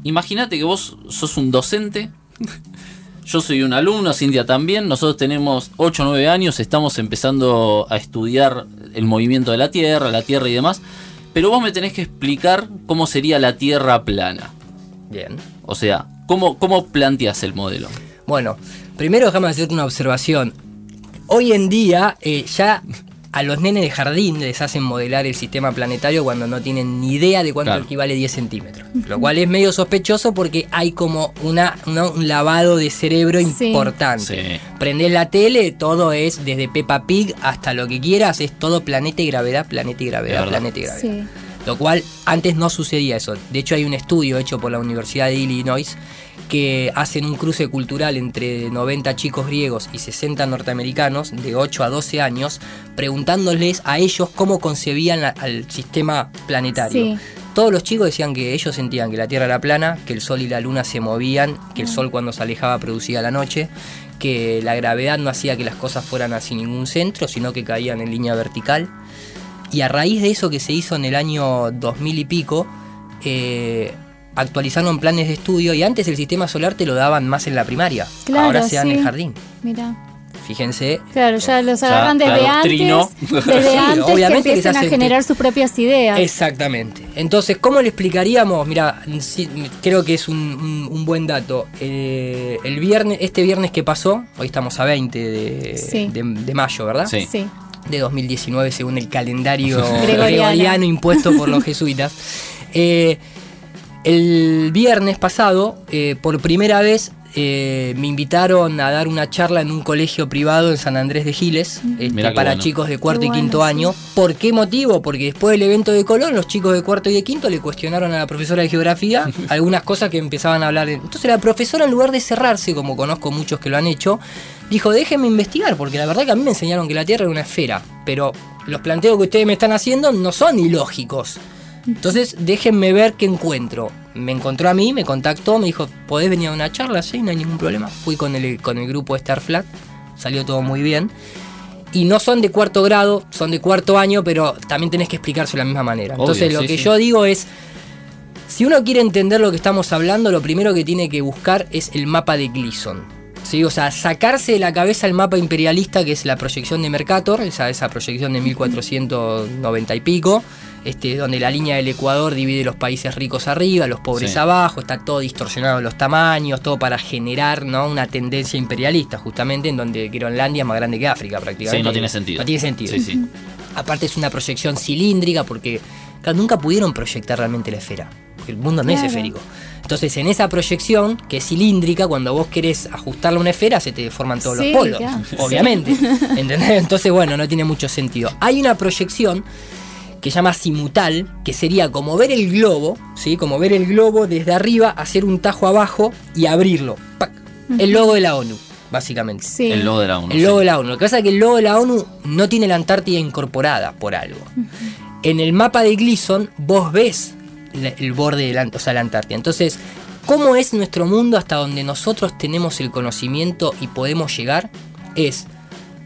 Imagínate que vos sos un docente. Yo soy un alumno, Cintia también. Nosotros tenemos 8 o 9 años, estamos empezando a estudiar el movimiento de la Tierra, la Tierra y demás. Pero vos me tenés que explicar cómo sería la Tierra plana. Bien. O sea, ¿cómo, cómo planteas el modelo? Bueno, primero déjame hacerte una observación. Hoy en día eh, ya a los nenes de jardín les hacen modelar el sistema planetario cuando no tienen ni idea de cuánto Claro. equivale 10 centímetros. Lo cual es medio sospechoso porque hay como una, una- un lavado de cerebro Sí. importante. Sí. Prendés la tele, todo es desde Peppa Pig hasta lo que quieras, es todo planeta y gravedad, planeta y gravedad, planeta y gravedad. Sí. Lo cual antes no sucedía eso. De hecho hay un estudio hecho por la Universidad de Illinois que hacen un cruce cultural entre 90 chicos griegos y 60 norteamericanos de 8 a 12 años, preguntándoles a ellos cómo concebían la- al sistema planetario. Sí. Todos los chicos decían que ellos sentían que la Tierra era plana, que el Sol y la Luna se movían, que el Sol cuando se alejaba producía la noche, que la gravedad no hacía que las cosas fueran así ningún centro, sino que caían en línea vertical. Y a raíz de eso que se hizo en el año 2000 y pico, eh, actualizaron planes de estudio y antes el sistema solar te lo daban más en la primaria. Claro, Ahora se dan en el jardín. Mira. Fíjense. Claro, ya los agarran desde antes, desde Sí, antes que obviamente que empiecen se a generar sus propias ideas. Exactamente. Entonces, ¿cómo le explicaríamos? Mira, sí, creo que es un, un- un buen dato. Eh, el viernes, este viernes que pasó, hoy estamos a 20 de, Sí. de- de mayo, ¿verdad? Sí. Sí. de 2019 según el calendario Gregoriano. gregoriano impuesto por los jesuitas. Eh, el viernes pasado, eh, por primera vez, eh, me invitaron a dar una charla en un colegio privado en San Andrés de Giles, este, para bueno. chicos de cuarto Qué y bueno, quinto sí. año. ¿Por qué motivo? Porque después del evento de Colón, los chicos de cuarto y de quinto le cuestionaron a la profesora de geografía algunas cosas que empezaban a hablar. Entonces la profesora, en lugar de cerrarse, como conozco muchos que lo han hecho, dijo, déjenme investigar, porque la verdad que a mí me enseñaron que la Tierra era una esfera, pero los planteos que ustedes me están haciendo no son ilógicos. Entonces, déjenme ver qué encuentro. Me encontró a mí, me contactó, me dijo, ¿podés venir a una charla? Sí, no hay ningún problema. Fui con el, con el grupo Star Flat, salió todo muy bien. Y no son de cuarto grado, son de cuarto año, pero también tenés que explicárselo de la misma manera. Obvio, Entonces, lo sí, que sí. yo digo es, si uno quiere entender lo que estamos hablando, lo primero que tiene que buscar es el mapa de Gleason. ¿Sí? O sea, sacarse de la cabeza el mapa imperialista que es la proyección de Mercator, esa, esa proyección de 1490 y pico, este, donde la línea del Ecuador divide los países ricos arriba, los pobres Sí. abajo, está todo distorsionado los tamaños, todo para generar ¿no? una tendencia imperialista, justamente en donde Groenlandia es más grande que África prácticamente. Sí, no tiene sentido. No tiene sentido. Sí, sí. Aparte es una proyección cilíndrica porque nunca pudieron proyectar realmente la esfera. Porque el mundo no es esférico. Entonces en esa proyección, que es cilíndrica, cuando vos querés ajustarle una esfera, se te deforman todos Sí, los polos. claro. Obviamente. ¿Entendés? Entonces, bueno, no tiene mucho sentido. Hay una proyección que se llama simutal, que sería como ver el globo, ¿sí? Como ver el globo desde arriba, hacer un tajo abajo y abrirlo. ¡Pac! El logo de la ONU, básicamente. Sí. El logo de la ONU. El logo sí. de la ONU. Lo que pasa es que el logo de la ONU no tiene la Antártida incorporada por algo. En el mapa de Gleason vos ves el borde de la, o sea, la Antártida. Entonces, ¿cómo es nuestro mundo hasta donde nosotros tenemos el conocimiento y podemos llegar? Es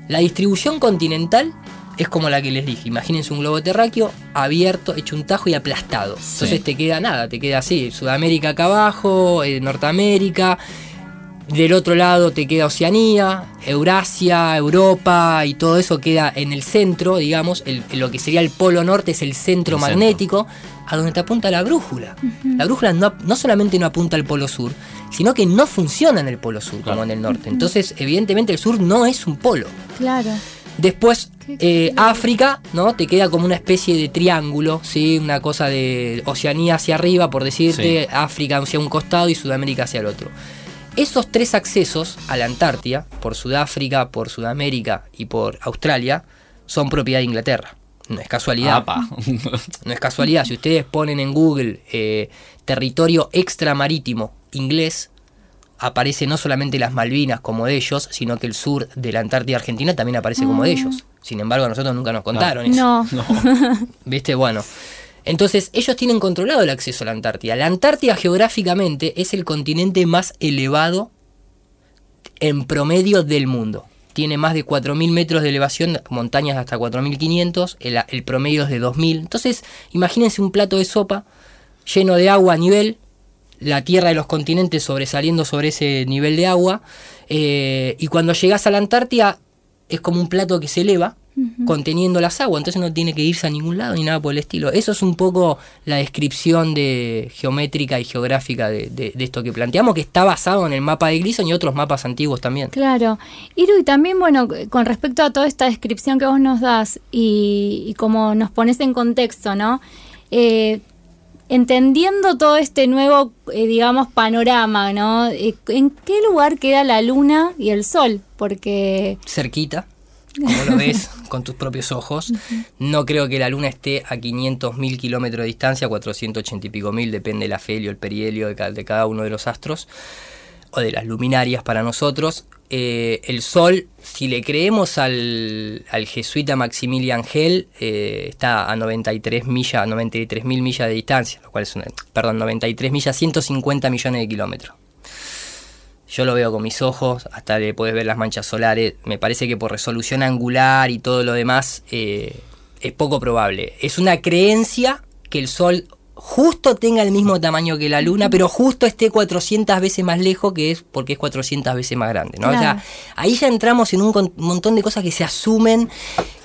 la distribución continental es como la que les dije. Imagínense un globo terráqueo abierto, hecho un tajo y aplastado. Entonces te queda nada, te queda así. Sudamérica acá abajo, eh, Norteamérica. Del otro lado te queda Oceanía, Eurasia, Europa y todo eso queda en el centro, digamos, el- lo que sería el polo norte es el centro El magnético, a donde te apunta la brújula. La brújula no, no solamente no apunta al polo sur, sino que no funciona en el polo sur Claro. como en el norte. Entonces, evidentemente el sur no es un polo. Claro. Después, eh, África, ¿no? Te queda como una especie de triángulo, ¿sí? Una cosa de Oceanía hacia arriba, por decirte, África hacia un costado y Sudamérica hacia el otro. Esos tres accesos a la Antártida, por Sudáfrica, por Sudamérica y por Australia, son propiedad de Inglaterra. No es casualidad. Apa. No es casualidad. Si ustedes ponen en Google eh, territorio extramarítimo inglés, aparece no solamente las Malvinas como de ellos, sino que el sur de la Antártida Argentina también aparece como de ellos. Sin embargo, a nosotros nunca nos contaron eso. No. ¿Viste? Bueno. Entonces, ellos tienen controlado el acceso a la Antártida. La Antártida geográficamente es el continente más elevado en promedio del mundo. Tiene más de 4.000 metros de elevación, montañas hasta 4.500, el, el promedio es de 2.000. Entonces, imagínense un plato de sopa lleno de agua a nivel, la tierra de los continentes sobresaliendo sobre ese nivel de agua, eh, y cuando llegas a la Antártida es como un plato que se eleva, conteniendo las aguas, entonces no tiene que irse a ningún lado ni nada por el estilo. Eso es un poco la descripción de geométrica y geográfica de, de- de esto que planteamos, que está basado en el mapa de Gleason y otros mapas antiguos también. Claro. Iru, y también, bueno, con respecto a toda esta descripción que vos nos das y, y como nos pones en contexto, ¿no? Eh, entendiendo todo este nuevo, eh, digamos, panorama, ¿no? Eh, ¿En qué lugar queda la luna y el sol? Porque, cerquita, como lo ves con tus propios ojos. No creo que la Luna esté a 500 mil kilómetros de distancia, 480 y pico mil, depende del afelio, el perihelio de, de cada uno de los astros, o de las luminarias para nosotros. Eh, el Sol, si le creemos al, al jesuita Maximilian Hell, eh, está a 93 millas, 93 mil millas de distancia, lo cual es una, perdón, 93 millas, 150 millones de kilómetros. Yo lo veo con mis ojos, hasta le puedes ver las manchas solares. Me parece que por resolución angular y todo lo demás eh, es poco probable. Es una creencia que el Sol justo tenga el mismo tamaño que la Luna, pero justo esté 400 veces más lejos, que es porque es 400 veces más grande. ¿no? O sea, ahí ya entramos en un montón de cosas que se asumen,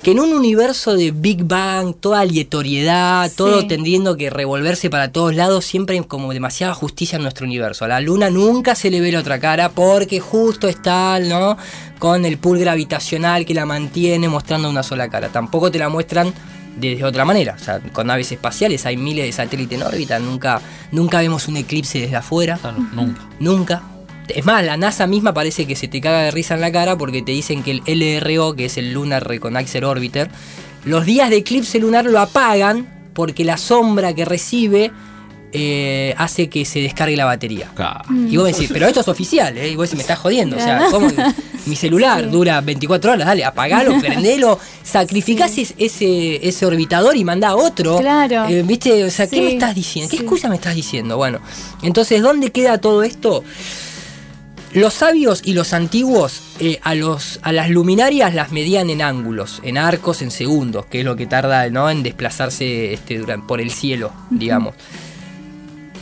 que en un universo de Big Bang, toda aleatoriedad, Sí. todo tendiendo que revolverse para todos lados, siempre hay como demasiada justicia en nuestro universo. A la Luna nunca se le ve la otra cara porque justo está, ¿no? Con el pool gravitacional que la mantiene mostrando una sola cara. Tampoco te la muestran de otra manera. O sea, con naves espaciales hay miles de satélites en órbita, nunca, nunca vemos un eclipse desde afuera. Claro, nunca. Nunca. Es más, la NASA misma parece que se te caga de risa en la cara porque te dicen que el LRO, que es el Lunar Reconnaissance Orbiter, los días de eclipse lunar lo apagan porque la sombra que recibe eh, hace que se descargue la batería. Claro. Y vos decís, pero esto es oficial, ¿eh? Y vos decís, me estás jodiendo. O sea. ¿cómo? Mi celular dura 24 horas, dale, apagalo, prendelo, sacrificás es- ese, ese orbitador y mandá otro. Claro. Eh, ¿Viste? O sea, ¿qué Sí, me estás diciendo? ¿Qué sí. excusa me estás diciendo? Bueno, entonces, ¿dónde queda todo esto? Los sabios y los antiguos eh, a, los, a las luminarias las medían en ángulos, en arcos, en segundos, que es lo que tarda ¿no? en desplazarse este, por el cielo, digamos.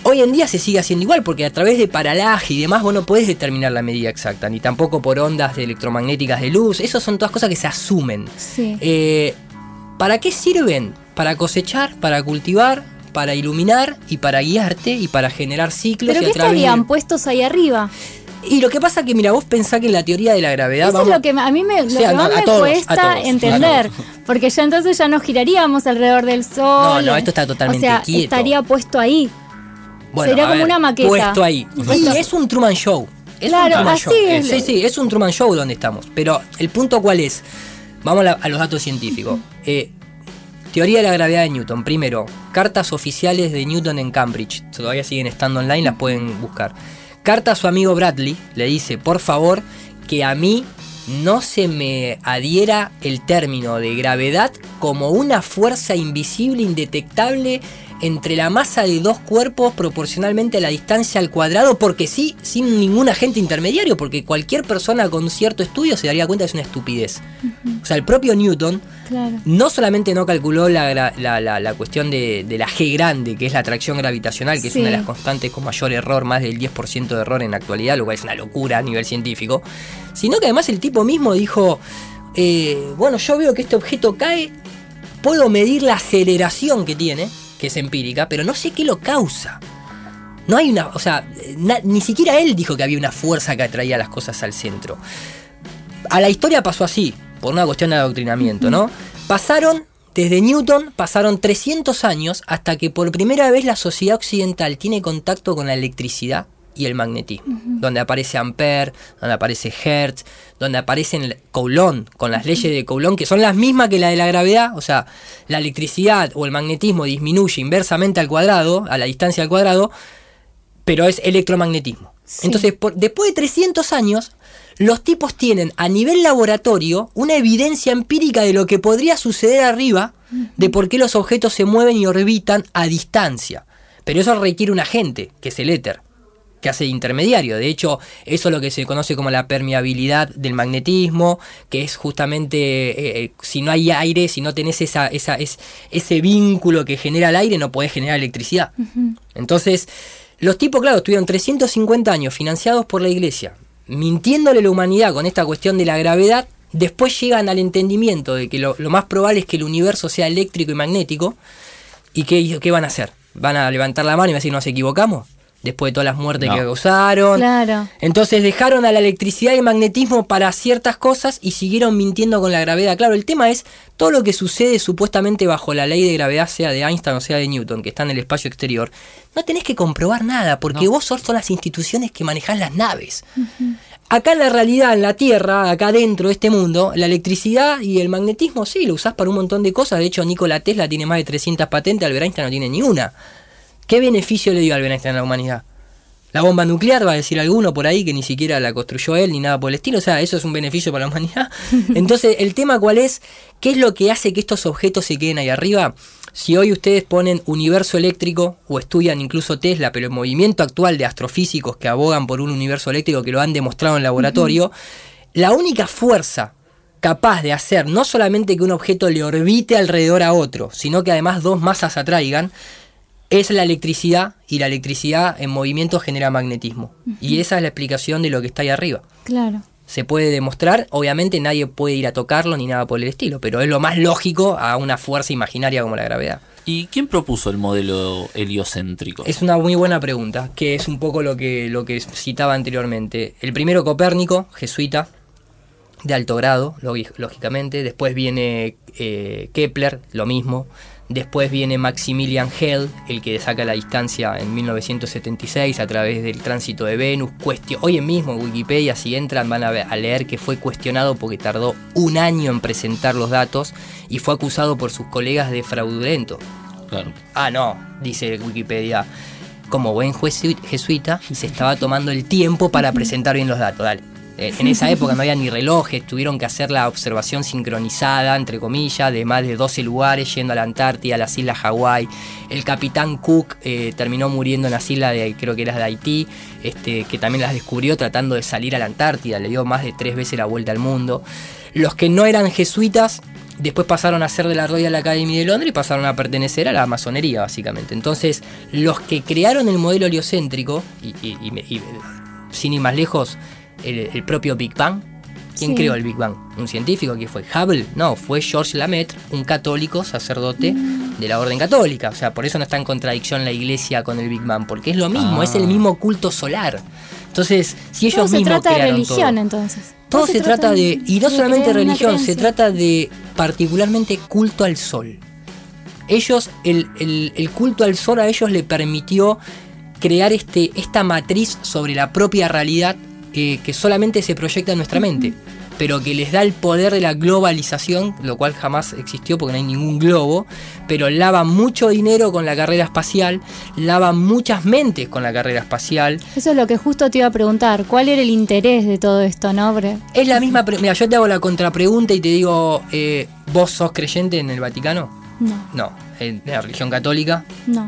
Hoy en día se sigue haciendo igual porque a través de paralaje y demás vos no podés determinar la medida exacta, ni tampoco por ondas de electromagnéticas de luz. Esas son todas cosas que se asumen. Sí. Eh, ¿Para qué sirven? Para cosechar, para cultivar, para iluminar y para guiarte y para generar ciclos. ¿Pero y qué de- estarían puestos ahí arriba? Y lo que pasa que, mira, vos pensás que en la teoría de la gravedad... Eso vamos- es lo que a mí me, lo Sí, que a- más a me todos, cuesta entender. Porque ya entonces ya nos giraríamos alrededor del sol. No, no, esto está totalmente o sea, quieto. Estaría puesto ahí. Bueno, Sería como ver, una maqueta. Puesto ahí. Y es un Truman Show. Es Claro, un Truman así Show. es. Sí, sí, es un Truman Show donde estamos. Pero el punto cuál es. Vamos a los datos científicos. Eh, teoría de la gravedad de Newton. Primero, cartas oficiales de Newton en Cambridge. Todavía siguen estando online, las pueden buscar. Carta a su amigo Bradley. Le dice, por favor, que a mí no se me adhiera el término de gravedad como una fuerza invisible, indetectable entre la masa de dos cuerpos proporcionalmente a la distancia al cuadrado, porque sí, sin ningún agente intermediario, porque cualquier persona con cierto estudio se daría cuenta que es una estupidez. O sea, el propio Newton Claro. no solamente no calculó la, la- la- la cuestión de, de la G grande, que es la atracción gravitacional, que Sí. es una de las constantes con mayor error, más del 10% de error en la actualidad, lo cual es una locura a nivel científico, sino que además el tipo mismo dijo, eh, bueno, yo veo que este objeto cae, puedo medir la aceleración que tiene, que es empírica, pero no sé qué lo causa. No hay una, o sea, na- ni siquiera él dijo que había una fuerza que atraía las cosas al centro. A la historia pasó así, por una cuestión de adoctrinamiento, ¿no? Pasaron, desde Newton, pasaron 300 años hasta que por primera vez la sociedad occidental tiene contacto con la electricidad y el magnetismo. Donde aparece Ampère, donde aparece Hertz, donde aparecen Coulomb, con las leyes de Coulomb, que son las mismas que la de la gravedad. O sea, la electricidad o el magnetismo disminuye inversamente al cuadrado, a la distancia al cuadrado, pero es electromagnetismo. Sí. Entonces, por- después de 300 años, los tipos tienen a nivel laboratorio una evidencia empírica de lo que podría suceder arriba, de por qué los objetos se mueven y orbitan a distancia. Pero eso requiere un agente, que es el éter, que hace de intermediario. De hecho, eso es lo que se conoce como la permeabilidad del magnetismo, que es justamente, eh, eh, si no hay aire, si no tenés esa, esa, es, ese vínculo que genera el aire, no podés generar electricidad. Entonces, los tipos, claro, estuvieron 350 años financiados por la iglesia, mintiéndole a la humanidad con esta cuestión de la gravedad, después llegan al entendimiento de que lo, lo más probable es que el universo sea eléctrico y magnético, ¿y qué, qué van a hacer? ¿Van a levantar la mano y van a decir nos equivocamos? Después de todas las muertes No. que causaron. Claro. Entonces dejaron a la electricidad y el magnetismo para ciertas cosas y siguieron mintiendo con la gravedad. Claro, el tema es todo lo que sucede supuestamente bajo la ley de gravedad, sea de Einstein o sea de Newton, que está en el espacio exterior. No tenés que comprobar nada, porque vos sos son las instituciones que manejás las naves. Acá en la realidad, en la Tierra, acá dentro de este mundo, la electricidad y el magnetismo sí, lo usás para un montón de cosas. De hecho, Nikola Tesla tiene más de 300 patentes, Albert Einstein no tiene ni una. ¿Qué beneficio le dio Albert Einstein a la humanidad? La bomba nuclear, va a decir alguno por ahí que ni siquiera la construyó él ni nada por el estilo. O sea, eso es un beneficio para la humanidad. Entonces, el tema cuál es, ¿qué es lo que hace que estos objetos se queden ahí arriba? Si hoy ustedes ponen universo eléctrico o estudian incluso Tesla, pero el movimiento actual de astrofísicos que abogan por un universo eléctrico que lo han demostrado en laboratorio, la única fuerza capaz de hacer no solamente que un objeto le orbite alrededor a otro, sino que además dos masas atraigan, es la electricidad y la electricidad en movimiento genera magnetismo. Y esa es la explicación de lo que está ahí arriba. Claro. Se puede demostrar, obviamente nadie puede ir a tocarlo ni nada por el estilo, pero es lo más lógico a una fuerza imaginaria como la gravedad. ¿Y quién propuso el modelo heliocéntrico? Es una muy buena pregunta, que es un poco lo que, lo que citaba anteriormente. El primero Copérnico, jesuita, de alto grado, lógi- lógicamente. Después viene eh, Kepler, lo mismo. Después viene Maximilian Hell, el que saca la distancia en 1976 a través del tránsito de Venus. Cuestio- Hoy mismo en Wikipedia, si entran, van a, ver- a leer que fue cuestionado porque tardó un año en presentar los datos y fue acusado por sus colegas de fraudulento. Claro. Ah, no, dice Wikipedia. Como buen jesu- jesuita, se estaba tomando el tiempo para presentar bien los datos. Dale. Eh, En esa época no había ni relojes, tuvieron que hacer la observación sincronizada, entre comillas, de más de 12 lugares, yendo a la Antártida, a las islas Hawái. El capitán Cook eh, terminó muriendo en las islas de, creo que era de Haití, este, que también las descubrió tratando de salir a la Antártida, le dio más de tres veces la vuelta al mundo. Los que no eran jesuitas después pasaron a ser de la Royal Academy de Londres y pasaron a pertenecer a la masonería, básicamente. Entonces, los que crearon el modelo heliocéntrico, y, y- y, sin ir más lejos, el, el propio Big Bang. ¿Quién Sí. creó el Big Bang? ¿Un científico? ¿Quién fue? ¿Hubble? No, fue George Lamaitre, un católico, sacerdote de la orden católica. O sea, por eso no está en contradicción la iglesia con el Big Bang, porque es lo mismo, Ah. es el mismo culto solar. Entonces, si ellos Todo se mismos trata de crearon religión, todo. entonces. Todo se trata de, y no de solamente religión, se trata de particularmente culto al sol. Ellos, el, el- el culto al sol a ellos le permitió crear este, esta matriz sobre la propia realidad eh, que solamente se proyecta en nuestra mente, pero que les da el poder de la globalización, lo cual jamás existió porque no hay ningún globo, pero lava mucho dinero con la carrera espacial, lava muchas mentes con la carrera espacial, Eso es lo que justo te iba a preguntar. ¿Cuál era el interés de todo esto, no? Bre? Es la misma. Mira, yo te hago la contrapregunta y te digo: eh, ¿Vos sos creyente en el Vaticano? No, No. ¿En la religión católica? no.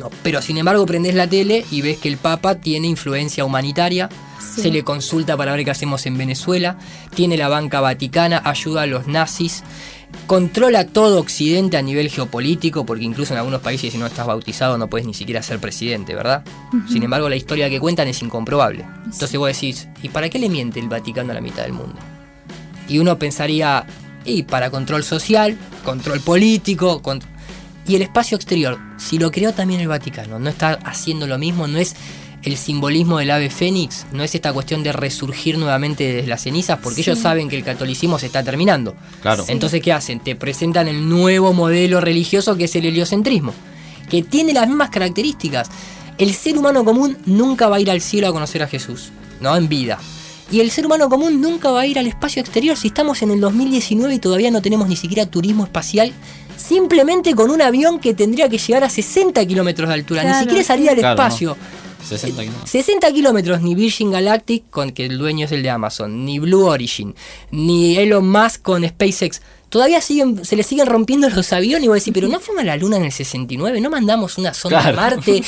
No. Pero sin embargo, prendés la tele y ves que el Papa tiene influencia humanitaria. Sí. Se le consulta para ver qué hacemos en Venezuela. Tiene la banca vaticana, ayuda a los nazis. Controla todo Occidente a nivel geopolítico, porque incluso en algunos países, si no estás bautizado, no puedes ni siquiera ser presidente, ¿verdad? Sin embargo, la historia que cuentan es incomprobable. Entonces vos decís, ¿y para qué le miente el Vaticano a la mitad del mundo? Y uno pensaría, y para control social, control político, con- y el espacio exterior, si lo creó también el Vaticano, no está haciendo lo mismo, no es el simbolismo del ave fénix, no es esta cuestión de resurgir nuevamente desde las cenizas, porque Sí. ellos saben que el catolicismo se está terminando. Claro. Entonces, ¿qué hacen? Te presentan el nuevo modelo religioso que es el heliocentrismo, que tiene las mismas características. El ser humano común nunca va a ir al cielo a conocer a Jesús, ¿no? En vida. Y el ser humano común nunca va a ir al espacio exterior si estamos en el 2019 y todavía no tenemos ni siquiera turismo espacial, simplemente con un avión que tendría que llegar a 60 kilómetros de altura, ni siquiera salir al Claro, no. espacio. 60 kilómetros. 60 kilómetros, ni Virgin Galactic, con que el dueño es el de Amazon, ni Blue Origin, ni Elon Musk con SpaceX. Todavía siguen, se le siguen rompiendo los aviones y vos decís, pero no fuimos a la luna en el 69, no mandamos una sonda Claro. a Marte,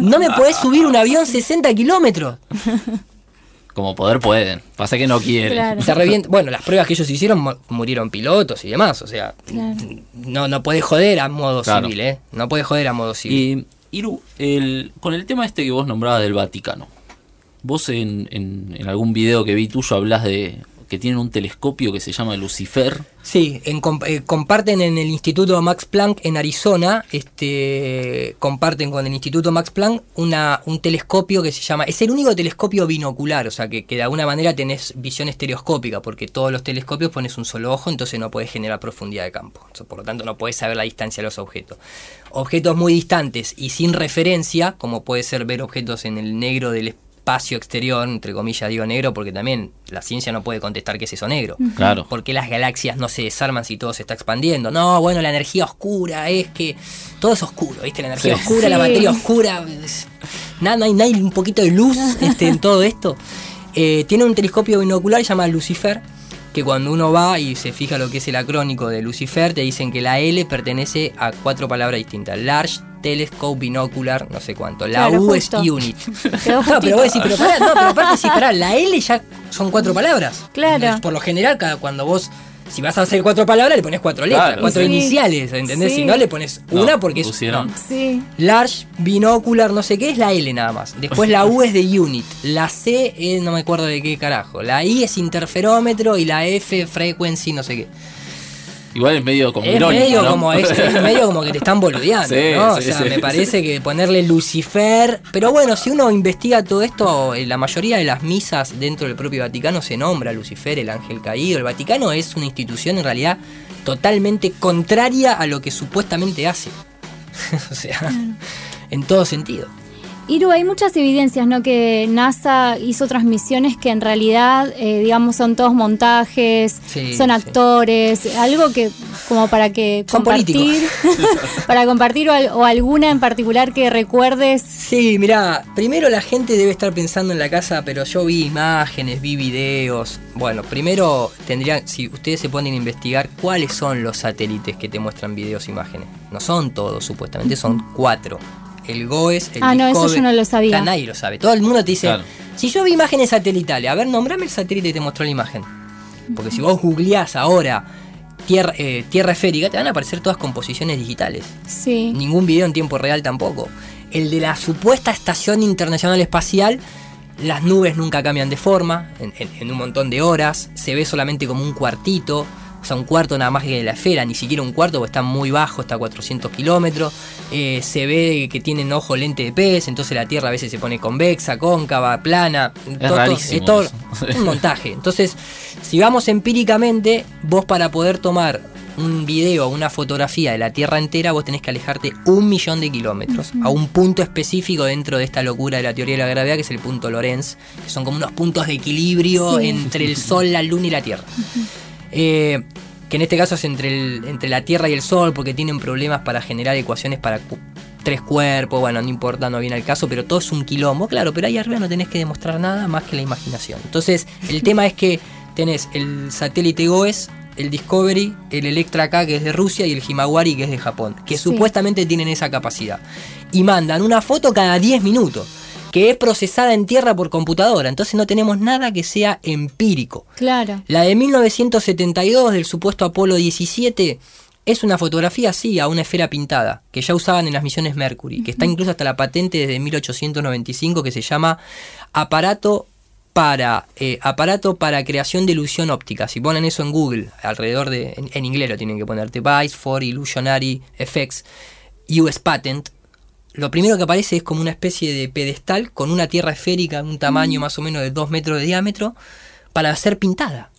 no me podés subir un avión 60 kilómetros. Como poder pueden. Pasa que no quieren. Claro. Se revienta- Bueno, las pruebas que ellos hicieron mu- murieron pilotos y demás, o sea, Claro. no, no podés joder a modo Claro. civil, ¿eh? No podés joder a modo civil. Y, Iru, el, con el tema este que vos nombrabas del Vaticano, vos en, en- en algún video que vi tuyo hablas de que tienen un telescopio que se llama Lucifer. Sí, eh, comparten en el Instituto Max Planck en Arizona, este, comparten con el Instituto Max Planck un telescopio que se llama, es el único telescopio binocular, o sea que, de alguna manera tenés visión estereoscópica, porque todos los telescopios pones un solo ojo, entonces no puedes generar profundidad de campo, por lo tanto no puedes saber la distancia de los objetos. Objetos muy distantes y sin referencia, como puede ser ver objetos en el negro del espacio exterior, entre comillas digo negro, porque también la ciencia no puede contestar qué es eso negro. Claro. ¿Por qué las galaxias no se desarman si todo se está expandiendo? No, bueno, la energía oscura es que todo es oscuro, ¿viste? La energía Sí. oscura, la materia oscura. es- Nada, no hay, no hay un poquito de luz este, en todo esto. Eh, tiene un telescopio binocular que se llama Lucifer, que cuando uno va y se fija lo que es el acrónico de Lucifer, te dicen que la L pertenece a cuatro palabras distintas. Large, Telescope, Binocular, no sé cuánto. La Claro, U es. Unit. No, pero vos decís, pero pará, no, pero aparte sí, pará, la L ya son cuatro palabras. Claro. Por lo general, cada, cuando vos Si vas a hacer cuatro palabras, le pones cuatro letras, Claro. cuatro Sí. iniciales, ¿entendés? Sí. Si no, le pones No, una porque es. pusieron. no. Sí. Large, binocular, no sé qué, es la L nada más. Después la U es de unit. La C es no me acuerdo de qué carajo. La I es interferómetro y la F frequency, no sé qué. Igual es medio como Es irónico, medio, ¿no? como, es, es medio como que te están boludeando, Sí, ¿no? sí, o sea, sí. me parece que ponerle Lucifer. Pero bueno, si uno investiga todo esto, en la mayoría de las misas dentro del propio Vaticano se nombra Lucifer, el ángel caído. El Vaticano es una institución en realidad totalmente contraria a lo que supuestamente hace. o sea, en todo sentido. Iru, hay muchas evidencias, ¿no? Que NASA hizo transmisiones que en realidad, eh, digamos, son todos montajes, Sí, son sí. actores, algo que como para que Son compartir, para compartir o, o alguna en particular que recuerdes. Sí, mira, primero la gente debe estar pensando en la casa, pero yo vi imágenes, vi videos. Bueno, primero tendrían, si ustedes se ponen a investigar cuáles son los satélites que te muestran videos e imágenes. No son todos, supuestamente son cuatro. El GOES, el Ah, no, eso yo no lo sabía. Nadie lo sabe. Todo el mundo te dice, Claro. si yo vi imágenes satelitales, a ver, nombrame el satélite que te mostró la imagen. Porque si vos googleás ahora tierra, eh, tierra esférica, te van a aparecer todas composiciones digitales Sí. ningún video en tiempo real tampoco. El de la supuesta Estación Internacional Espacial, las nubes nunca cambian de forma, en, en- en un montón de horas, se ve solamente como un cuartito, o sea, un cuarto nada más que de la esfera, ni siquiera un cuarto, porque está muy bajo, está a 400 kilómetros, Eh, se ve que tienen ojo lente de pez, entonces la Tierra a veces se pone convexa, cóncava, plana, todo- rarísimo es todo eso. un montaje. Entonces, si vamos empíricamente, vos para poder tomar un video o una fotografía de la Tierra entera, vos tenés que alejarte un millón de kilómetros a un punto específico dentro de esta locura de la teoría de la gravedad, que es el punto Lorentz, que son como unos puntos de equilibrio Sí. entre el Sol, la Luna y la Tierra. Eh, que en este caso es entre, el- entre la Tierra y el Sol, porque tienen problemas para generar ecuaciones para cu- tres cuerpos, bueno, no importa, no viene al caso, pero todo es un quilombo, claro, pero ahí arriba no tenés que demostrar nada más que la imaginación. Entonces, el tema es que tenés el satélite GOES, el Discovery, el Electra K, que es de Rusia, y el Himawari, que es de Japón, que Sí. supuestamente tienen esa capacidad. Y mandan una foto cada 10 minutos, que es procesada en tierra por computadora, entonces no tenemos nada que sea empírico. Claro. La de 1972 del supuesto Apolo 17 es una fotografía así, a una esfera pintada, que ya usaban en las misiones Mercury, que está incluso hasta la patente desde 1895 que se llama aparato para eh, aparato para creación de ilusión óptica. Si ponen eso en Google, alrededor de en, en inglés lo tienen que poner Device for Illusionary Effects US Patent. Lo primero que aparece es como una especie de pedestal con una tierra esférica de un tamaño más o menos de 2 metros de diámetro para ser pintada.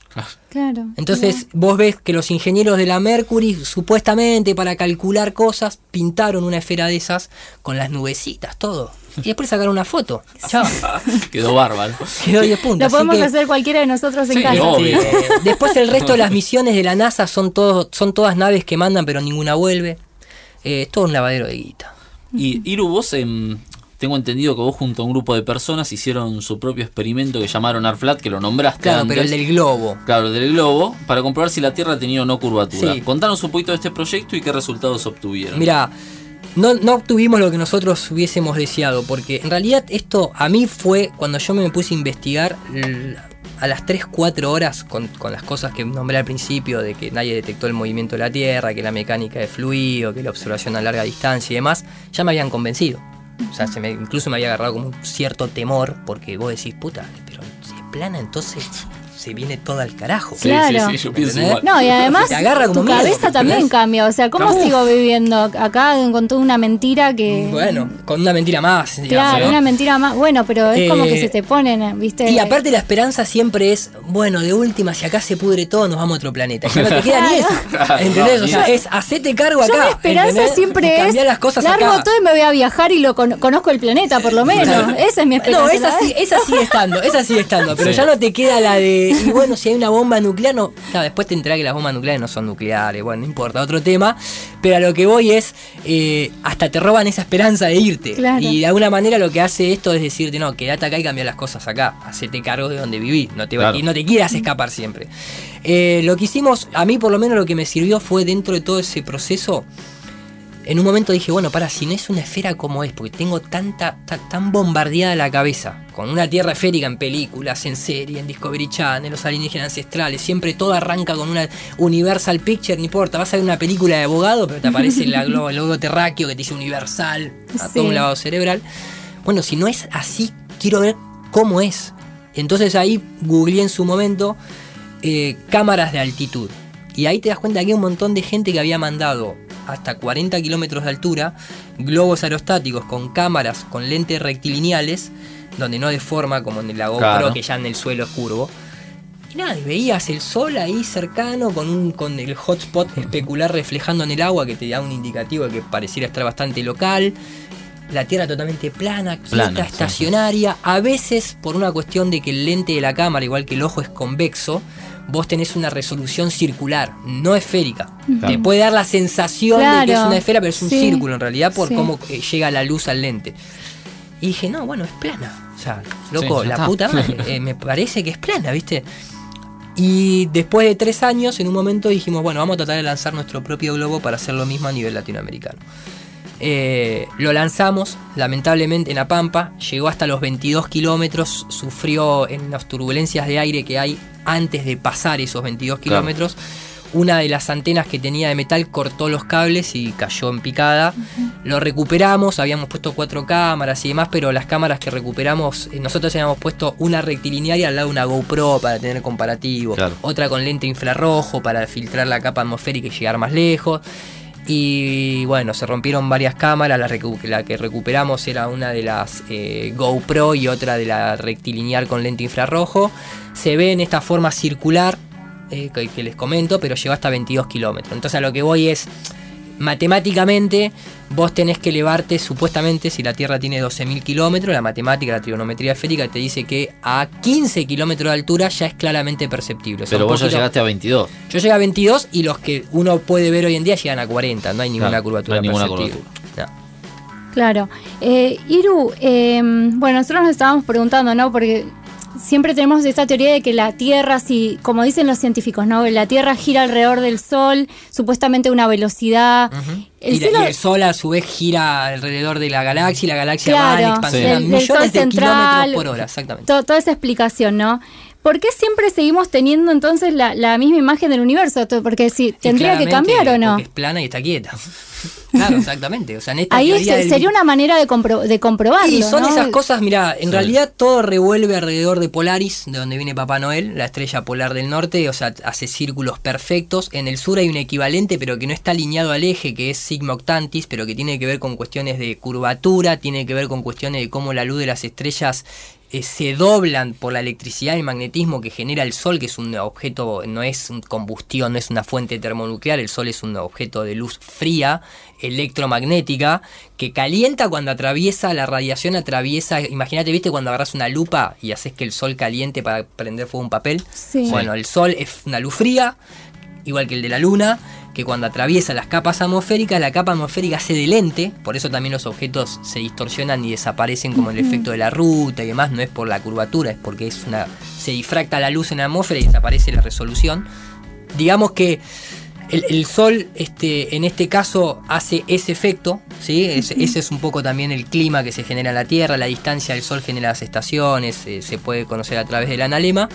Claro. Entonces vos ves que los ingenieros de la Mercury, supuestamente para calcular cosas, pintaron una esfera de esas con las nubecitas, todo. Y después sacaron una foto. Chao. Quedó bárbaro. Quedó 10 puntos. Lo podemos que, hacer cualquiera de nosotros en Sí, casa. obvio. eh, después el resto de las misiones de la NASA son, todas naves que mandan pero ninguna vuelve. Eh, es todo un lavadero de guita. Y Iru, vos em, tengo entendido que vos junto a un grupo de personas hicieron su propio experimento que llamaron ARFLAT, que lo nombraste Claro, antes. pero el del globo. Claro, el del globo, para comprobar si la Tierra tenía o no curvatura. Sí. Contanos un poquito de este proyecto y qué resultados obtuvieron. Mira, no, no obtuvimos lo que nosotros hubiésemos deseado, porque en realidad esto a mí fue cuando yo me puse a investigar a las 3, 4 horas con, con las cosas que nombré al principio, de que nadie detectó el movimiento de la Tierra, que la mecánica de fluido, que la observación a larga distancia y demás, ya me habían convencido. O sea, se me, incluso me había agarrado como un cierto temor, porque vos decís, puta, pero si es plana, entonces se viene todo al carajo. Sí, Claro. sí, sí, yo pienso. No, y además Te agarra como tu miedo, cabeza también cambia. O sea, ¿cómo Uf. sigo viviendo acá con toda una mentira que... Bueno, con una mentira más. digamos, Claro, ¿no? una mentira más. Bueno, pero es como Eh, que se te ponen, ¿viste? Y aparte la esperanza siempre es, bueno, de última, si acá se pudre todo, nos vamos a otro planeta. Ya no te queda ni eso. ¿Entendés? O sea, es hacete cargo acá. Yo mi esperanza siempre es cambiar las cosas largo acá. todo y me voy a viajar y lo con- conozco el planeta por lo menos. Esa es mi esperanza. No, esa, sí, esa sigue estando, esa sigue estando, pero Sí. ya no te queda la de, y bueno, si hay una bomba nuclear, no, claro, después te enterás que las bombas nucleares no son nucleares, bueno, no importa, otro tema, pero a lo que voy es, eh, hasta te roban esa esperanza de irte, Claro. y de alguna manera lo que hace esto es decirte, no, quédate acá y cambia las cosas acá, hacete cargo de donde vivís, no te, Claro. y no te quieras escapar siempre. Eh, lo que hicimos, a mí por lo menos lo que me sirvió fue dentro de todo ese proceso, en un momento dije, bueno, para, si no es una esfera como es, porque tengo tanta, tan bombardeada la cabeza, con una tierra esférica en películas, en serie, en Discovery Channel, los alienígenas ancestrales, siempre todo arranca con una Universal Picture, no importa, vas a ver una película de abogado, pero te aparece el globo terráqueo que te dice Universal, a todo un lavado cerebral. Bueno, si no es así, quiero ver cómo es. Entonces ahí googleé en su momento eh, cámaras de altitud. Y ahí te das cuenta que hay un montón de gente que había mandado hasta 40 kilómetros de altura, globos aerostáticos con cámaras con lentes rectilineales, donde no deforma como en la GoPro que ya en el suelo es curvo. Y nada, veías el sol ahí cercano con, un, con el hotspot especular reflejando en el agua que te da un indicativo de que pareciera estar bastante local. La tierra totalmente plana, quieta, estacionaria. A veces, por una cuestión de que el lente de la cámara, igual que el ojo, es convexo, vos tenés una resolución circular, no esférica. Te puede dar la sensación de que es una esfera, pero es un círculo en realidad por cómo eh, llega la luz al lente. Y dije, no, bueno, es plana. O sea, loco, la puta madre, eh, me parece que es plana, ¿viste? Y después de tres años, en un momento dijimos, bueno, vamos a tratar de lanzar nuestro propio globo para hacer lo mismo a nivel latinoamericano. Eh, lo lanzamos, lamentablemente, en La Pampa, llegó hasta los 22 kilómetros, sufrió en las turbulencias de aire que hay antes de pasar esos 22 kilómetros. Una de las antenas que tenía de metal cortó los cables y cayó en picada. Lo recuperamos, habíamos puesto cuatro cámaras y demás, pero las cámaras que recuperamos, eh, nosotros habíamos puesto una rectilinearia al lado de una GoPro para tener comparativo, otra con lente infrarrojo para filtrar la capa atmosférica y llegar más lejos. Y bueno, se rompieron varias cámaras, la, que recuperamos era una de las eh, GoPro y otra de la rectilineal con lente infrarrojo. Se ve en esta forma circular eh, que, les comento, pero llegó hasta 22 kilómetros. Entonces a lo que voy es, matemáticamente vos tenés que elevarte, supuestamente, si la Tierra tiene 12.000 kilómetros, la matemática, la trigonometría esférica te dice que a 15 kilómetros de altura ya es claramente perceptible. Pero vos ya llegaste a 22. Yo llegué a 22 y los que uno puede ver hoy en día llegan a 40, no hay ninguna curvatura perceptible. Claro. Eh, Iru, eh, bueno, nosotros nos estábamos preguntando, ¿no? Porque siempre tenemos esta teoría de que la Tierra, si, como dicen los científicos, ¿no? La Tierra gira alrededor del Sol, supuestamente a una velocidad. el, el, Sol a su vez gira alrededor de la galaxia y la galaxia va en expansión millones de kilómetros por hora, exactamente. toda esa explicación, ¿no? ¿Por qué siempre seguimos teniendo entonces la, misma imagen del universo? Porque si tendría que cambiar o no. Es plana y está quieta. Claro, exactamente. O sea, Ahí sería una manera de, de comprobarlo. Y son esas cosas, mira, en realidad todo revuelve alrededor de Polaris, de donde viene Papá Noel, la estrella polar del norte, o sea, hace círculos perfectos. En el sur hay un equivalente, pero que no está alineado al eje, que es Sigma Octantis, pero que tiene que ver con cuestiones de curvatura, tiene que ver con cuestiones de cómo la luz de las estrellas eh, se doblan por la electricidad y magnetismo que genera el Sol, que es un objeto, no es combustión, no es una fuente termonuclear, el Sol es un objeto de luz fría, electromagnética, que calienta cuando atraviesa, la radiación atraviesa, imagínate, viste, cuando agarras una lupa y haces que el Sol caliente para prender fuego un papel. Bueno, el Sol es una luz fría, igual que el de la Luna, que cuando atraviesa las capas atmosféricas, la capa atmosférica se de lente, por eso también los objetos se distorsionan y desaparecen como el efecto de la ruta y demás, no es por la curvatura, es porque es una se difracta la luz en la atmósfera y desaparece la resolución. Digamos que el, Sol, este, en este caso, hace ese efecto, ¿sí? ese es un poco también el clima que se genera en la Tierra, la distancia del Sol genera las estaciones, eh, se puede conocer a través del analema.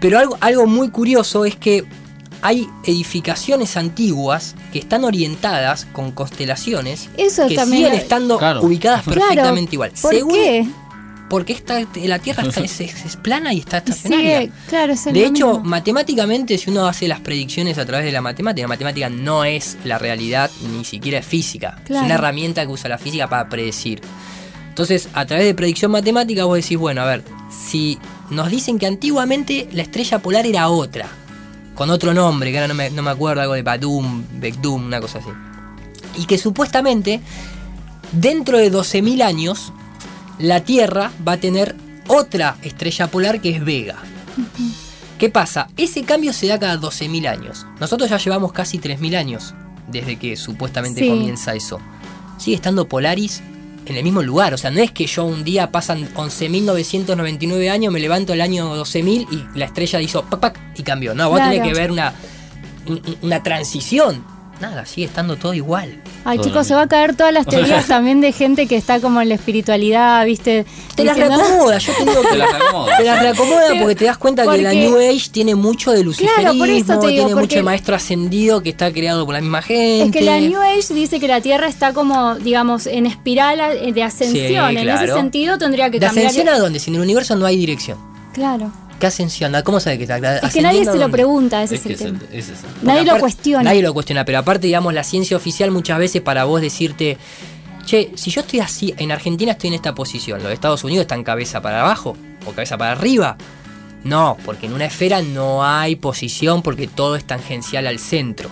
Pero algo, algo muy curioso es que hay edificaciones antiguas que están orientadas con constelaciones Eso que también siguen estando ubicadas perfectamente igual. ¿Por qué? Porque la Tierra es, plana y está estacionaria. Sí, claro, de hecho, matemáticamente, si uno hace las predicciones a través de la matemática, la matemática no es la realidad, ni siquiera es física. Es una herramienta que usa la física para predecir. Entonces, a través de predicción matemática, vos decís, bueno, a ver, si nos dicen que antiguamente la estrella polar era otra, con otro nombre, que ahora no me, no me acuerdo, algo de Badum, Bekdum, una cosa así. Y que supuestamente, dentro de 12.000 años, la Tierra va a tener otra estrella polar que es Vega. ¿Qué pasa? Ese cambio se da cada 12.000 años. Nosotros ya llevamos casi 3.000 años desde que supuestamente comienza eso. Sigue estando Polaris en el mismo lugar. O sea, no es que yo un día pasan 11.999 años, me levanto el año 12.000 y la estrella hizo pac, pac y cambió. No, vos tenés que ver una, una transición. Nada, sigue estando todo igual. Ay, Todo chicos, se va a caer todas las teorías también de gente que está como en la espiritualidad, ¿viste? Te las reacomoda, yo te digo que Te las reacomoda. Te las reacomoda porque te das cuenta que la New Age tiene mucho de luciferismo, Claro, por eso te digo, tiene mucho de maestro ascendido que está creado por la misma gente. Es que la New Age dice que la Tierra está como, digamos, en espiral de ascensión. Sí, En ese sentido tendría que ¿De cambiar. ascensión a dónde? Si en el universo no hay dirección. Claro. ¿Qué ascensión? ¿Cómo sabe que está? Es que nadie se lo pregunta, ese Es el es el- tema. es. Nadie lo cuestiona. Nadie lo cuestiona, pero aparte, digamos, la ciencia oficial muchas veces para vos decirte, che, si yo estoy así, en Argentina estoy en esta posición, los Estados Unidos están cabeza para abajo o cabeza para arriba. No, porque en una esfera no hay posición porque todo es tangencial al centro.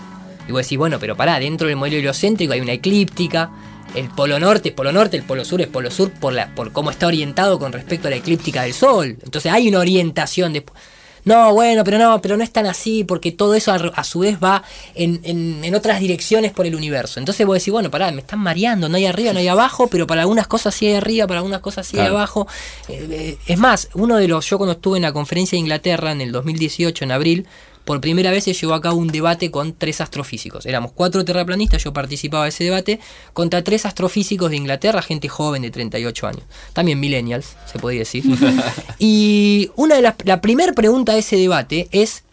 Y vos decís, bueno, pero pará, dentro del modelo heliocéntrico hay una eclíptica, el polo norte es polo norte, el polo sur es polo sur por, la, por cómo está orientado con respecto a la eclíptica del sol. Entonces hay una orientación de... No, bueno, pero no, pero no es tan así, porque todo eso a, a su vez va en, en- en otras direcciones por el universo. Entonces vos decís, bueno, pará, me están mareando, no hay arriba, no hay abajo, pero para algunas cosas sí hay arriba, para algunas cosas sí hay Claro. abajo. Eh, eh, es más, uno de los, yo cuando estuve en la conferencia de Inglaterra en el 2018, en abril, por primera vez se llevó a cabo un debate con tres astrofísicos. Éramos cuatro terraplanistas, yo participaba de ese debate, contra tres astrofísicos de Inglaterra, gente joven de 38 años. También millennials, se podría decir. y una de las, la primera pregunta de ese debate es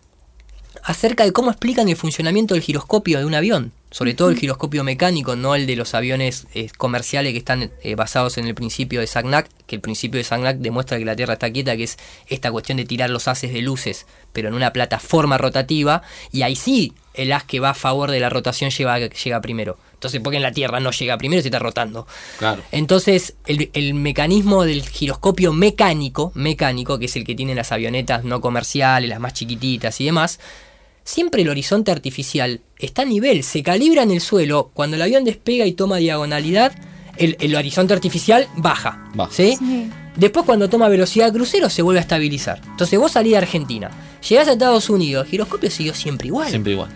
acerca de cómo explican el funcionamiento del giroscopio de un avión, sobre todo el giroscopio mecánico, no el de los aviones eh, comerciales que están eh, basados en el principio de Sagnac, que el principio de Sagnac demuestra que la Tierra está quieta, que es esta cuestión de tirar los haces de luces, pero en una plataforma rotativa, y ahí sí el haz que va a favor de la rotación llega, llega primero. Entonces, porque en la Tierra no llega primero, se está rotando. Claro. Entonces, el, el mecanismo del giroscopio mecánico, mecánico, que es el que tienen las avionetas no comerciales, las más chiquititas y demás, siempre el horizonte artificial está a nivel, se calibra en el suelo, cuando el avión despega y toma diagonalidad, el, el horizonte artificial baja. Baja. ¿sí? Sí. Después cuando toma velocidad crucero se vuelve a estabilizar. Entonces vos salís de Argentina, llegás a Estados Unidos, el giroscopio siguió siempre igual. Siempre igual.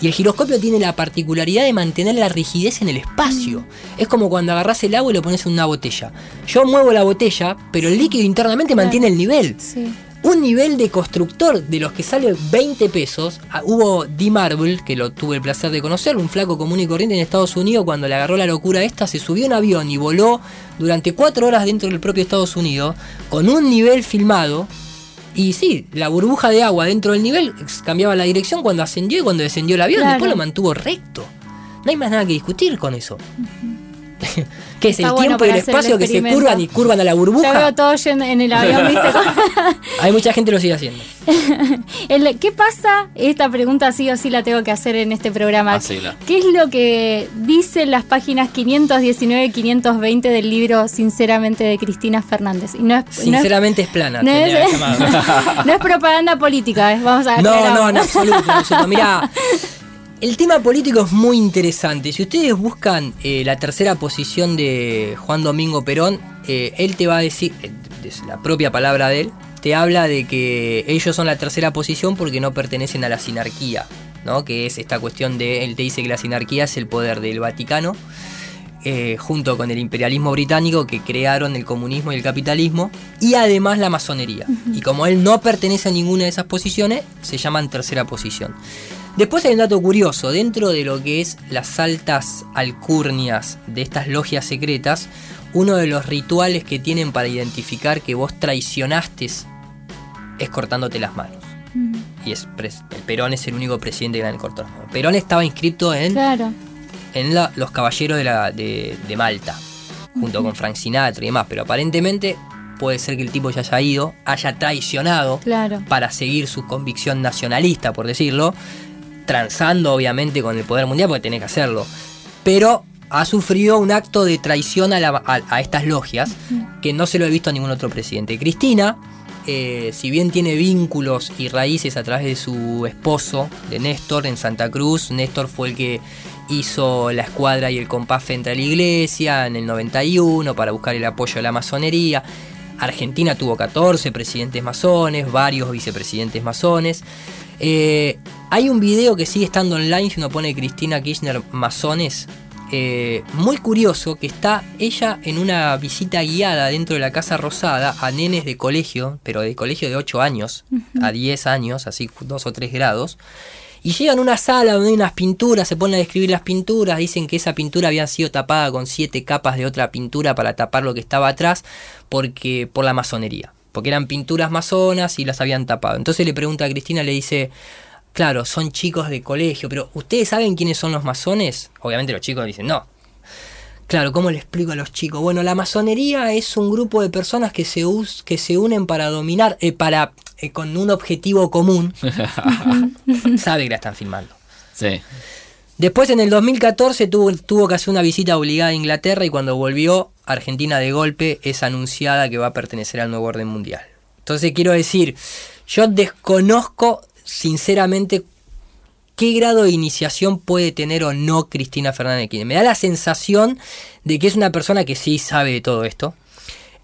Y el giroscopio tiene la particularidad de mantener la rigidez en el espacio. Es como cuando agarrás el agua y lo pones en una botella. Yo muevo la botella, pero el líquido internamente mantiene el nivel. Sí. Un nivel de constructor de los que sale 20 pesos. ah, Hubo D. Marble, que lo tuve el placer de conocer, un flaco común y corriente en Estados Unidos, cuando le agarró la locura esta, se subió a un avión y voló durante 4 horas dentro del propio Estados Unidos, con un nivel filmado. Y sí, la burbuja de agua dentro del nivel cambiaba la dirección cuando ascendió y cuando descendió el avión, Claro. después lo mantuvo recto. No hay más nada que discutir con eso. ¿Qué es Está el bueno tiempo y el espacio que se curvan y curvan a la Ya burbuja? veo todo yendo en el avión, ¿viste? Hay mucha gente que lo sigue haciendo. El- ¿Qué pasa? Esta pregunta sí o sí la tengo que hacer en este programa. Hacela. ¿Qué es lo que dicen las páginas 519 y 520 del libro Sinceramente de Cristina Fernández? Y no es, no es- Sinceramente es plana. no es- que no es propaganda política, ¿eh? vamos a No, no, en absoluto, absoluto. Mirá, el tema político es muy interesante. Si ustedes buscan eh, la tercera posición de Juan Domingo Perón, eh, él te va a decir, eh, es la propia palabra de él, te habla de que ellos son la tercera posición porque no pertenecen a la sinarquía, ¿no? Que es esta cuestión de, él te dice que la sinarquía es el poder del Vaticano, eh, junto con el imperialismo británico que crearon el comunismo y el capitalismo, y además la masonería. Y como él no pertenece a ninguna de esas posiciones, se llaman tercera posición. Después hay un dato curioso, dentro de lo que es las altas alcurnias de estas logias secretas, uno de los rituales que tienen para identificar que vos traicionaste es cortándote las manos. Mm, Y es el Perón es el único presidente que le han cortado las manos. Perón estaba inscrito en Claro. en la- los caballeros de, la, de, de Malta, junto con Frank Sinatra y demás, pero aparentemente puede ser que el tipo ya haya ido, haya traicionado Claro. para seguir su convicción nacionalista, por decirlo, transando obviamente con el poder mundial, porque tenés que hacerlo, pero ha sufrido un acto de traición a, la- a- a estas logias que no se lo he visto a ningún otro presidente. Cristina, eh, si bien tiene vínculos y raíces a través de su esposo, de Néstor, en Santa Cruz, Néstor fue el que hizo la escuadra y el compás frente a la iglesia en el 91 para buscar el apoyo de la masonería. Argentina tuvo 14 presidentes masones, varios vicepresidentes masones. Eh, hay un video que sigue estando online si uno pone Cristina Kirchner masones. eh, muy curioso que está ella en una visita guiada dentro de la Casa Rosada a nenes de colegio, pero de colegio de 8 años a 10 años, así 2 o 3 grados. Y llegan a una sala donde hay unas pinturas, se ponen a describir las pinturas, dicen que esa pintura había sido tapada con siete capas de otra pintura para tapar lo que estaba atrás, porque por la masonería, porque eran pinturas masonas y las habían tapado. Entonces le pregunta a Cristina, le dice, claro, son chicos de colegio, pero ¿ustedes saben quiénes son los masones? Obviamente los chicos dicen, no. Claro, ¿cómo le explico a los chicos? Bueno, la masonería es un grupo de personas que se, us- que se unen para dominar, eh, para eh, con un objetivo común. Sabe que la están filmando. Sí. Después en el 2014 tuvo, tuvo que hacer una visita obligada a Inglaterra y cuando volvió, Argentina de golpe es anunciada que va a pertenecer al nuevo orden mundial. Entonces quiero decir, yo desconozco sinceramente qué grado de iniciación puede tener o no Cristina Fernández de. Me da la sensación de que es una persona que sí sabe de todo esto.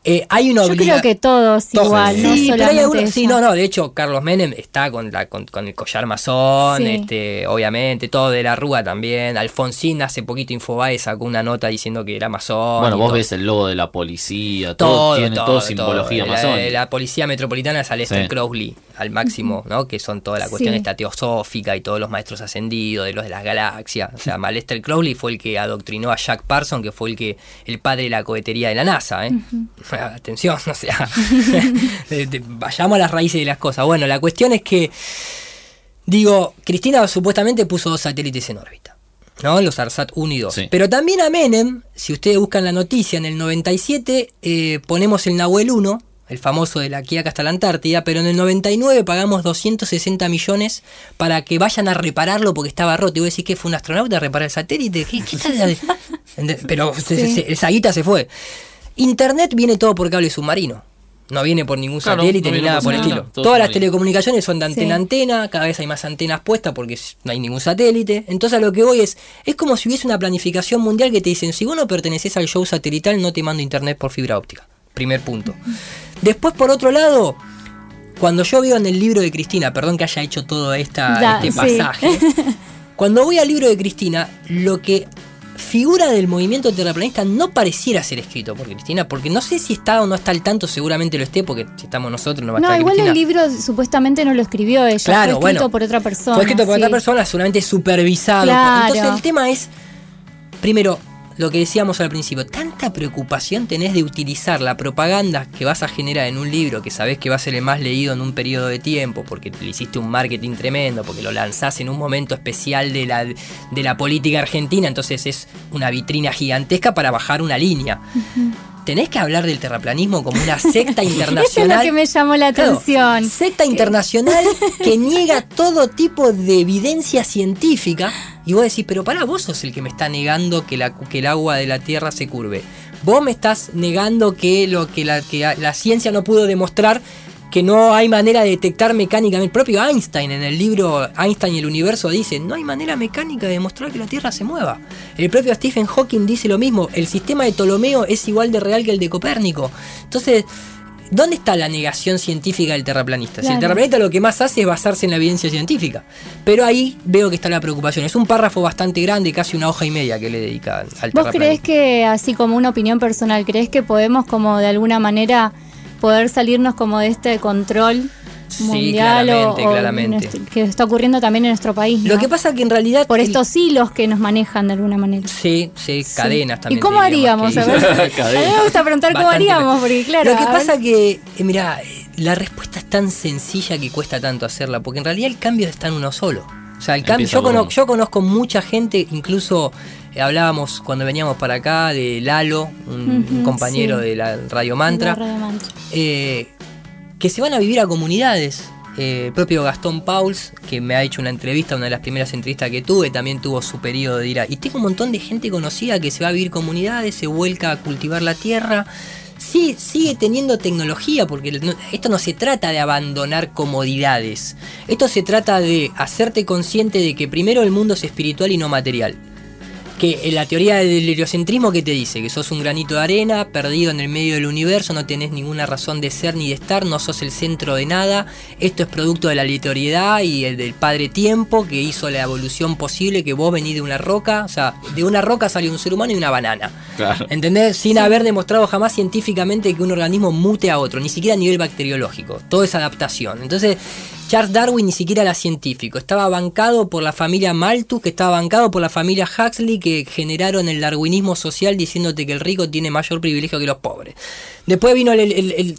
Eh, hay una Yo creo que todos todos. igual, no sí, pero hay algunos, sí, no, no, de hecho, Carlos Menem está con, la, con, con el collar masón, Sí. este, obviamente, todo de la Rúa también. Alfonsín hace poquito Infobae sacó una nota diciendo que era masón. Bueno, vos todo. ves el logo de la policía, todo, todo, tiene todo, todo, simbología masónica. La, la policía metropolitana es Aleister Sí. Crowley, al máximo, ¿no? Que son toda la cuestión Sí. esta teosófica y todos los maestros ascendidos, de los de las galaxias. O sea, Aleister Crowley fue el que adoctrinó a Jack Parson, que fue el que el padre de la cohetería de la NASA, ¿eh? Atención, o sea, de- de- vayamos a las raíces de las cosas. Bueno, la cuestión es que, digo, Cristina supuestamente puso dos satélites en órbita. ¿no? Los ARSAT 1 y 2. Sí. Pero también a Menem, si ustedes buscan la noticia, en el 97 eh, ponemos el Nahuel 1, el famoso de la Quiaca hasta la Antártida, pero en el 99 pagamos 260 millones para que vayan a repararlo porque estaba roto. Y vos decís que fue un astronauta a reparar el satélite. ¿Qué, qué tal? Ende- pero se- se- esa guita se fue. Internet viene todo por cable submarino. No viene por ningún Claro, satélite no ni nada por el estilo. todo Todas las telecomunicaciones son de antena Sí. a antena, cada vez hay más antenas puestas porque no hay ningún satélite. Entonces a lo que voy es, es como si hubiese una planificación mundial que te dicen, si vos no perteneces al show satelital, no te mando internet por fibra óptica. Primer punto. Después, por otro lado, cuando yo veo en el libro de Cristina, perdón que haya hecho todo esta, Da, este sí. pasaje, cuando voy al libro de Cristina, lo que figura del movimiento terraplanista no pareciera ser escrito por Cristina, porque no sé si está o no está al tanto, seguramente lo esté, porque si estamos nosotros no va a No, estar igual Cristina. el libro supuestamente no lo escribió ella, Claro, fue escrito bueno, por otra persona. Fue escrito por sí. otra persona, seguramente supervisado. Claro. Entonces el tema es, primero, lo que decíamos al principio, tanta preocupación tenés de utilizar la propaganda que vas a generar en un libro que sabés que va a ser el más leído en un periodo de tiempo, porque le hiciste un marketing tremendo, porque lo lanzás en un momento especial de la, de la política argentina, entonces es una vitrina gigantesca para bajar una línea. Tenés que hablar del terraplanismo como una secta Eso es internacional. lo que me llamó la Claro, atención. secta internacional que niega todo tipo de evidencia científica. Y vos decís, pero pará, vos sos el que me está negando que, la, que el agua de la Tierra se curve. Vos me estás negando que, lo, que, la, que la ciencia no pudo demostrar que no hay manera de detectar mecánicamente. El propio Einstein en el libro Einstein y el universo dice, no hay manera mecánica de demostrar que la Tierra se mueva. El propio Stephen Hawking dice lo mismo, el sistema de Ptolomeo es igual de real que el de Copérnico. Entonces, ¿dónde está la negación científica del terraplanista? Si el terraplanista lo que más hace es basarse en la evidencia científica. Pero ahí veo que está la preocupación. Es un párrafo bastante grande, casi una hoja y media que le dedica al ¿Vos terraplanismo. creés que, así como una opinión personal, creés que podemos como de alguna manera poder salirnos como de este control Sí, mundial o- claramente, o, claramente. nuestro- que está ocurriendo también en nuestro país? Lo que pasa que en realidad... Por el- estos hilos que nos manejan de alguna manera. Sí, sí, Sí. cadenas también. ¿Y cómo haríamos? que A ver, a mí me gusta preguntar cómo Bastante haríamos, porque claro. Lo que pasa que, eh, mira, la respuesta es tan sencilla que cuesta tanto hacerla, porque en realidad el cambio está en uno solo. O sea, el cambio, yo, conozco mucha gente, incluso eh, hablábamos cuando veníamos para acá de Lalo, un, compañero sí. de la Radio Mantra, La radio mantra. eh, que se van a vivir a comunidades. Eh, el propio Gastón Pauls, que me ha hecho una entrevista, una de las primeras entrevistas que tuve, también tuvo su periodo de ira. Y tengo un montón de gente conocida que se va a vivir comunidades, se vuelca a cultivar la tierra. Sí, sigue teniendo tecnología, porque esto no se trata de abandonar comodidades. Esto se trata de hacerte consciente de que primero el mundo es espiritual y no material que en la teoría del heliocentrismo que te dice que sos un granito de arena perdido en el medio del universo, no tenés ninguna razón de ser ni de estar, no sos el centro de nada, esto es producto de la aleatoriedad y el del padre tiempo que hizo la evolución posible, que vos venís de una roca, o sea, de una roca salió un ser humano y una banana. Claro. ¿Entendés? Sin haber demostrado jamás científicamente que un organismo mute a otro, ni siquiera a nivel bacteriológico. Todo es adaptación. Entonces, Charles Darwin ni siquiera era científico, estaba bancado por la familia Malthus, que estaba bancado por la familia Huxley, que generaron el darwinismo social diciéndote que el rico tiene mayor privilegio que los pobres. Después vino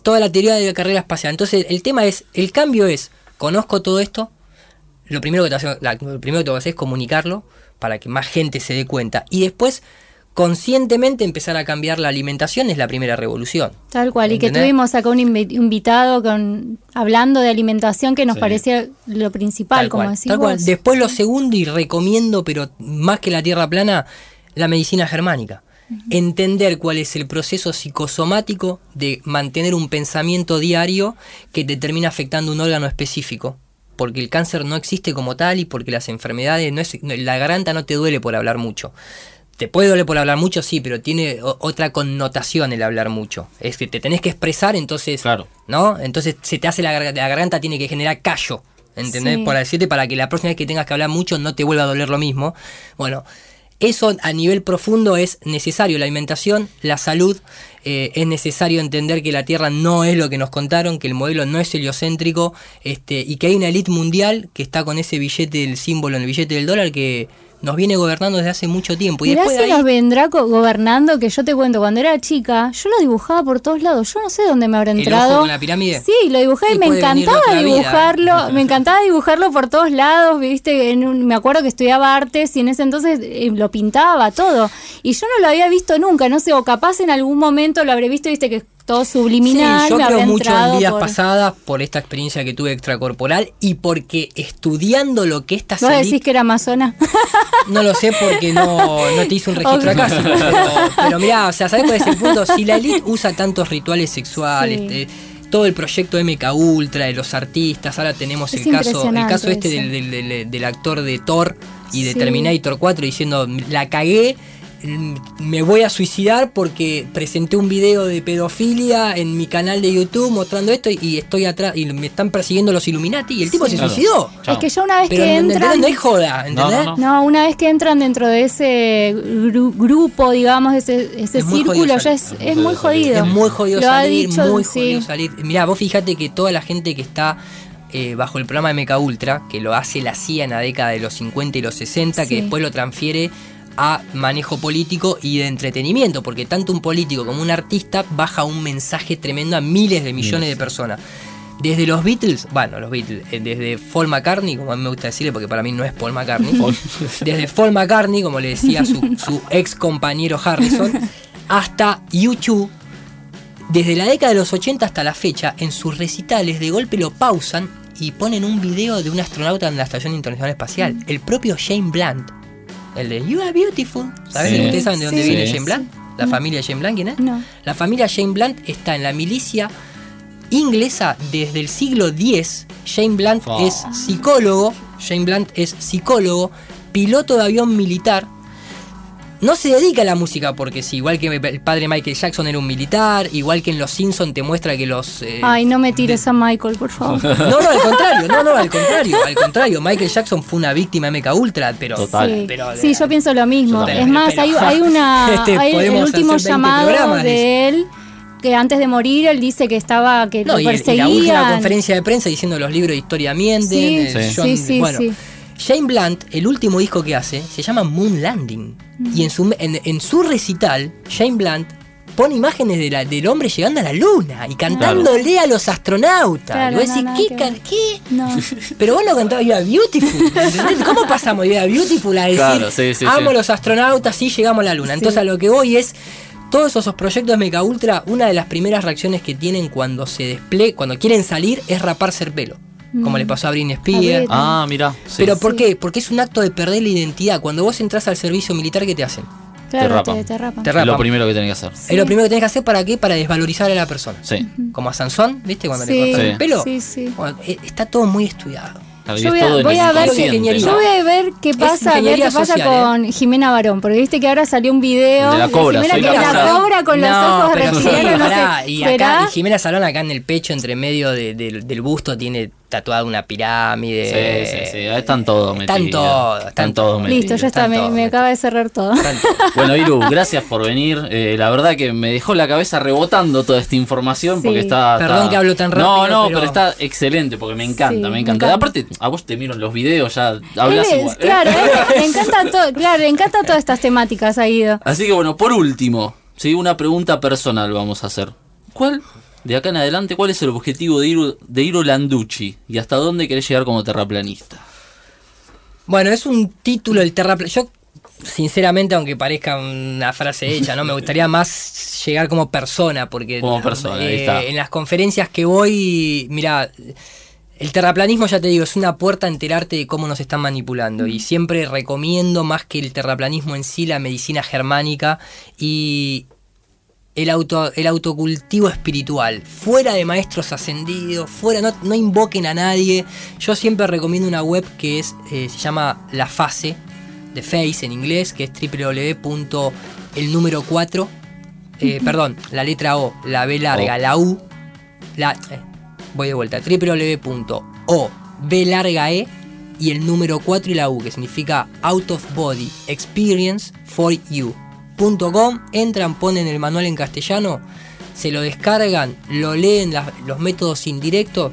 toda la teoría de la carrera espacial. Entonces, el tema es, el cambio es, conozco todo esto, lo primero que te que es comunicarlo para que más gente se dé cuenta. Y después, conscientemente empezar a cambiar la alimentación es la primera revolución. Tal cual, y que tuvimos acá un invi- invitado con hablando de alimentación que nos Sí. parecía lo principal, Tal como cual, decís tal cual. vos. Después lo segundo y recomiendo, pero más que la tierra plana, la medicina germánica. Entender cuál es el proceso psicosomático de mantener un pensamiento diario que te termina afectando un órgano específico. Porque el cáncer no existe como tal y porque las enfermedades, no es, la garganta no te duele por hablar mucho. Te puede doler por hablar mucho, sí, pero tiene otra connotación el hablar mucho. Es que te tenés que expresar, entonces Claro. ¿no? Entonces se te hace la garganta, la garganta tiene que generar callo, ¿entendés? Sí. Por decirte, para que la próxima vez que tengas que hablar mucho no te vuelva a doler lo mismo. Bueno, eso a nivel profundo es necesario, la alimentación, la salud, eh, es necesario entender que la Tierra no es lo que nos contaron, que el modelo no es heliocéntrico, este, y que hay una élite mundial que está con ese billete, el símbolo en el billete del dólar, que nos viene gobernando desde hace mucho tiempo. Y Mirá después si de ahí- nos vendrá gobernando, que yo te cuento, cuando era chica, yo lo dibujaba por todos lados. Yo no sé dónde me habrá ¿El entrado. ojo con la pirámide? Sí, lo dibujé Y y me encantaba dibujarlo. Me encantaba dibujarlo por todos lados, viste. En un- me acuerdo que estudiaba artes y en ese entonces eh, lo pintaba todo. Y yo no lo había visto nunca, no sé, o capaz en algún momento lo habré visto, viste, que todo subliminal. Sí, yo me creo mucho en vidas por- pasadas por esta experiencia que tuve extracorporal y porque estudiando lo que esta ¿Vos decís que era amazona? no lo sé porque no, no te hice un registro acá, pero, pero mirá, o sea, ¿sabes cuál es el punto? Si la elite usa tantos rituales sexuales, Sí. eh, todo el proyecto MK Ultra, de los artistas, ahora tenemos Es el caso, el caso este del, del- del- del actor de Thor y de Sí. Terminator 4 diciendo, la cagué, me voy a suicidar porque presenté un video de pedofilia en mi canal de YouTube mostrando esto y estoy atrás y me están persiguiendo los Illuminati y el tipo Sí. se Claro. suicidó. Chao. Es que ya una vez Pero que entran... no es joda, ¿entendés? no. No, una vez que entran dentro de ese gru- grupo, digamos, ese, ese Es círculo, ya es, es muy jodido. Es muy jodido Lo ha salir, dicho, muy sí. jodido salir. Mirá, vos fíjate que toda la gente que está eh, bajo el programa de MK Ultra, que lo hace la CIA en la década de los 50 y los 60, que después lo transfiere a manejo político y de entretenimiento, porque tanto un político como un artista baja un mensaje tremendo a miles de millones de personas. Desde los Beatles, bueno, los Beatles, eh, desde Paul McCartney, como a mí me gusta decirle, porque para mí no es Paul McCartney, desde Paul McCartney, como le decía su, su ex compañero Harrison, hasta YouTube, desde la década de los 80 hasta la fecha, en sus recitales de golpe lo pausan y ponen un video de un astronauta en la Estación Internacional Espacial, el propio Shane Blunt, el de You Are Beautiful. ¿Saben? Sí. ¿Ustedes saben de dónde Sí. viene Sí. Shane Blunt? La familia Shane Blunt, ¿quién es? No. La familia Shane Blunt está en la milicia inglesa desde el siglo X. Shane Blunt es psicólogo. Shane Blunt es psicólogo, piloto de avión militar. No se dedica a la música porque sí, igual que el padre Michael Jackson era un militar, igual que en Los Simpson te muestra que los... eh, Ay, no me tires a Michael, por favor. no, no, al contrario, no, no, al contrario, al contrario. Michael Jackson fue una víctima de MK Ultra, pero... Total. Sí, pero- Sí, yo pienso lo mismo. Es más, Pero- hay, hay una Este, hay el último hacer 20 llamado de él que antes de morir él dice que estaba que No, lo y, la última conferencia de prensa diciendo los libros de historia mienten. Sí, eh, Sí. sí, sí, bueno, sí. Shane Blunt, el último disco que hace, se llama Moon Landing. Y en su, en, en su recital, Shane Blunt pone imágenes de la- del hombre llegando a la luna y cantándole a los astronautas. Claro, y vos no, decís, ¿qué, que qué? No. Pero vos no cantabas Are Beautiful. ¿Cómo pasamos Are Beautiful a decir Claro, sí, sí, amo sí. los astronautas y llegamos a la luna? Entonces a lo que voy es. Todos esos proyectos de Mecha Ultra, una de las primeras reacciones que tienen cuando se desple cuando quieren salir, es raparse el pelo. Como le pasó a Britney Spears. Ah, mira. sí. Pero ¿por Sí. qué? Porque es un acto de perder la identidad. Cuando vos entras al servicio militar, ¿qué te hacen? Claro, rapan. te, te rapan. Te es lo rapan. primero que tenés que hacer. Es lo primero que tenés que hacer para qué? Para desvalorizar a la persona. Sí. Como a Sansón, ¿viste? Cuando Sí, le cortaron Sí. el pelo. sí, sí. Bueno, eh, está todo muy estudiado. Yo es voy a- voy el a ver-. Yo voy a ver qué pasa, a ver ingeniería qué pasa social, con Jimena Barón, porque viste que ahora salió un video De la cobra, Jimena soy que la la cobra. con los ojos reptilianos, no pará, sé. y acá y Jimena Salón acá en el pecho, entre medio de- del busto, tiene tatuada una pirámide. Sí, sí, sí, están todos Están metidos. todos, Están todos metidos. Listo, ya está, están me, me acaba de cerrar todo. Bueno, Iru, gracias por venir. Eh, la verdad que me dejó la cabeza rebotando toda esta información Sí. porque está. Perdón está- que hablo tan No, rápido, no, pero- pero... está excelente porque me encanta, Sí, me me encanta. Aparte, a vos te miro en los videos, ya hablas es- igual. ¿eh? claro, le encanta todo, claro, le encanta todas estas temáticas, ha ido. Así que bueno, por último, ¿sí? una pregunta personal vamos a hacer. ¿Cuál, de acá en adelante, cuál es el objetivo de Iru, de Landucci y hasta dónde querés llegar como terraplanista? Bueno, es un título el terraplanismo. Yo, sinceramente, aunque parezca una frase hecha, ¿no? Me gustaría más llegar como persona, porque Como persona, ahí eh, está. en las conferencias que voy, mira, el terraplanismo, ya te digo, es una puerta a enterarte de cómo nos están manipulando. Y siempre recomiendo más que el terraplanismo en sí, la medicina germánica y el, auto, el autocultivo espiritual. Fuera de maestros ascendidos, fuera, no, no invoquen a nadie. Yo siempre recomiendo una web que es, eh, se llama La Fase, de Face en inglés, que es www. el número 4, eh, perdón, la letra O, la B larga, O. la U, la, eh, voy de vuelta, www.o, B larga E y el número 4 y la U, que significa Out of Body Experience for You. .com, entran, ponen el manual en castellano, se lo descargan, lo leen las- los métodos indirectos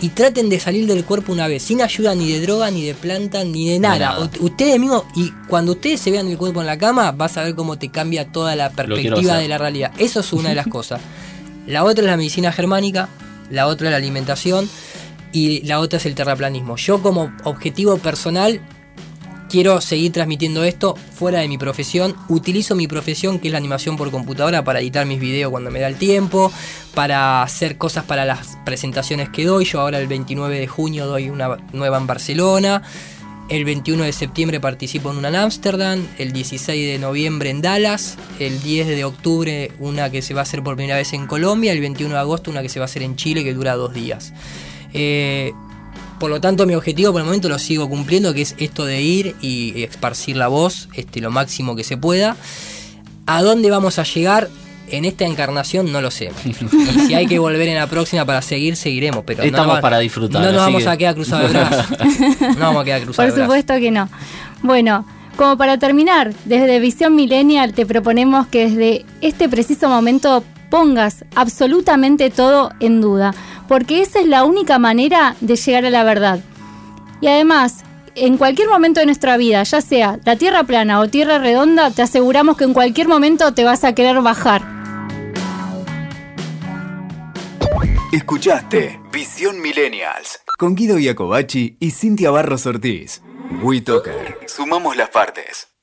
y traten de salir del cuerpo una vez, sin ayuda ni de droga, ni de planta, ni de nada. nada. Ustedes mismos, y cuando ustedes se vean el cuerpo en la cama, vas a ver cómo te cambia toda la perspectiva de la realidad. Eso es una de las cosas. La otra es la medicina germánica, la otra es la alimentación y la otra es el terraplanismo. Yo como objetivo personal quiero seguir transmitiendo esto fuera de mi profesión. Utilizo mi profesión, que es la animación por computadora, para editar mis videos cuando me da el tiempo, para hacer cosas para las presentaciones que doy. Yo ahora el 29 de junio doy una nueva en Barcelona. El 21 de septiembre participo en una en Ámsterdam, el 16 de noviembre en Dallas, el 10 de octubre una que se va a hacer por primera vez en Colombia, el 21 de agosto una que se va a hacer en Chile que dura dos días. Eh, por lo tanto, mi objetivo por el momento lo sigo cumpliendo, que es esto de ir y esparcir la voz este, lo máximo que se pueda. ¿A dónde vamos a llegar? En esta encarnación no lo sé. Y si hay que volver en la próxima para seguir, seguiremos. Pero no Estamos va- para disfrutar, No nos vamos que- a quedar cruzados de brazos. No vamos a quedar cruzados Por de brazos. supuesto que no. Bueno, como para terminar, desde Visión Millennial te proponemos que desde este preciso momento pongas absolutamente todo en duda, porque esa es la única manera de llegar a la verdad. Y además, en cualquier momento de nuestra vida, ya sea la tierra plana o tierra redonda, te aseguramos que en cualquier momento te vas a querer bajar. Escuchaste Visión Millennials con Guido Iacobacci y Cintia Barros Ortiz. WeToker. Sumamos las partes.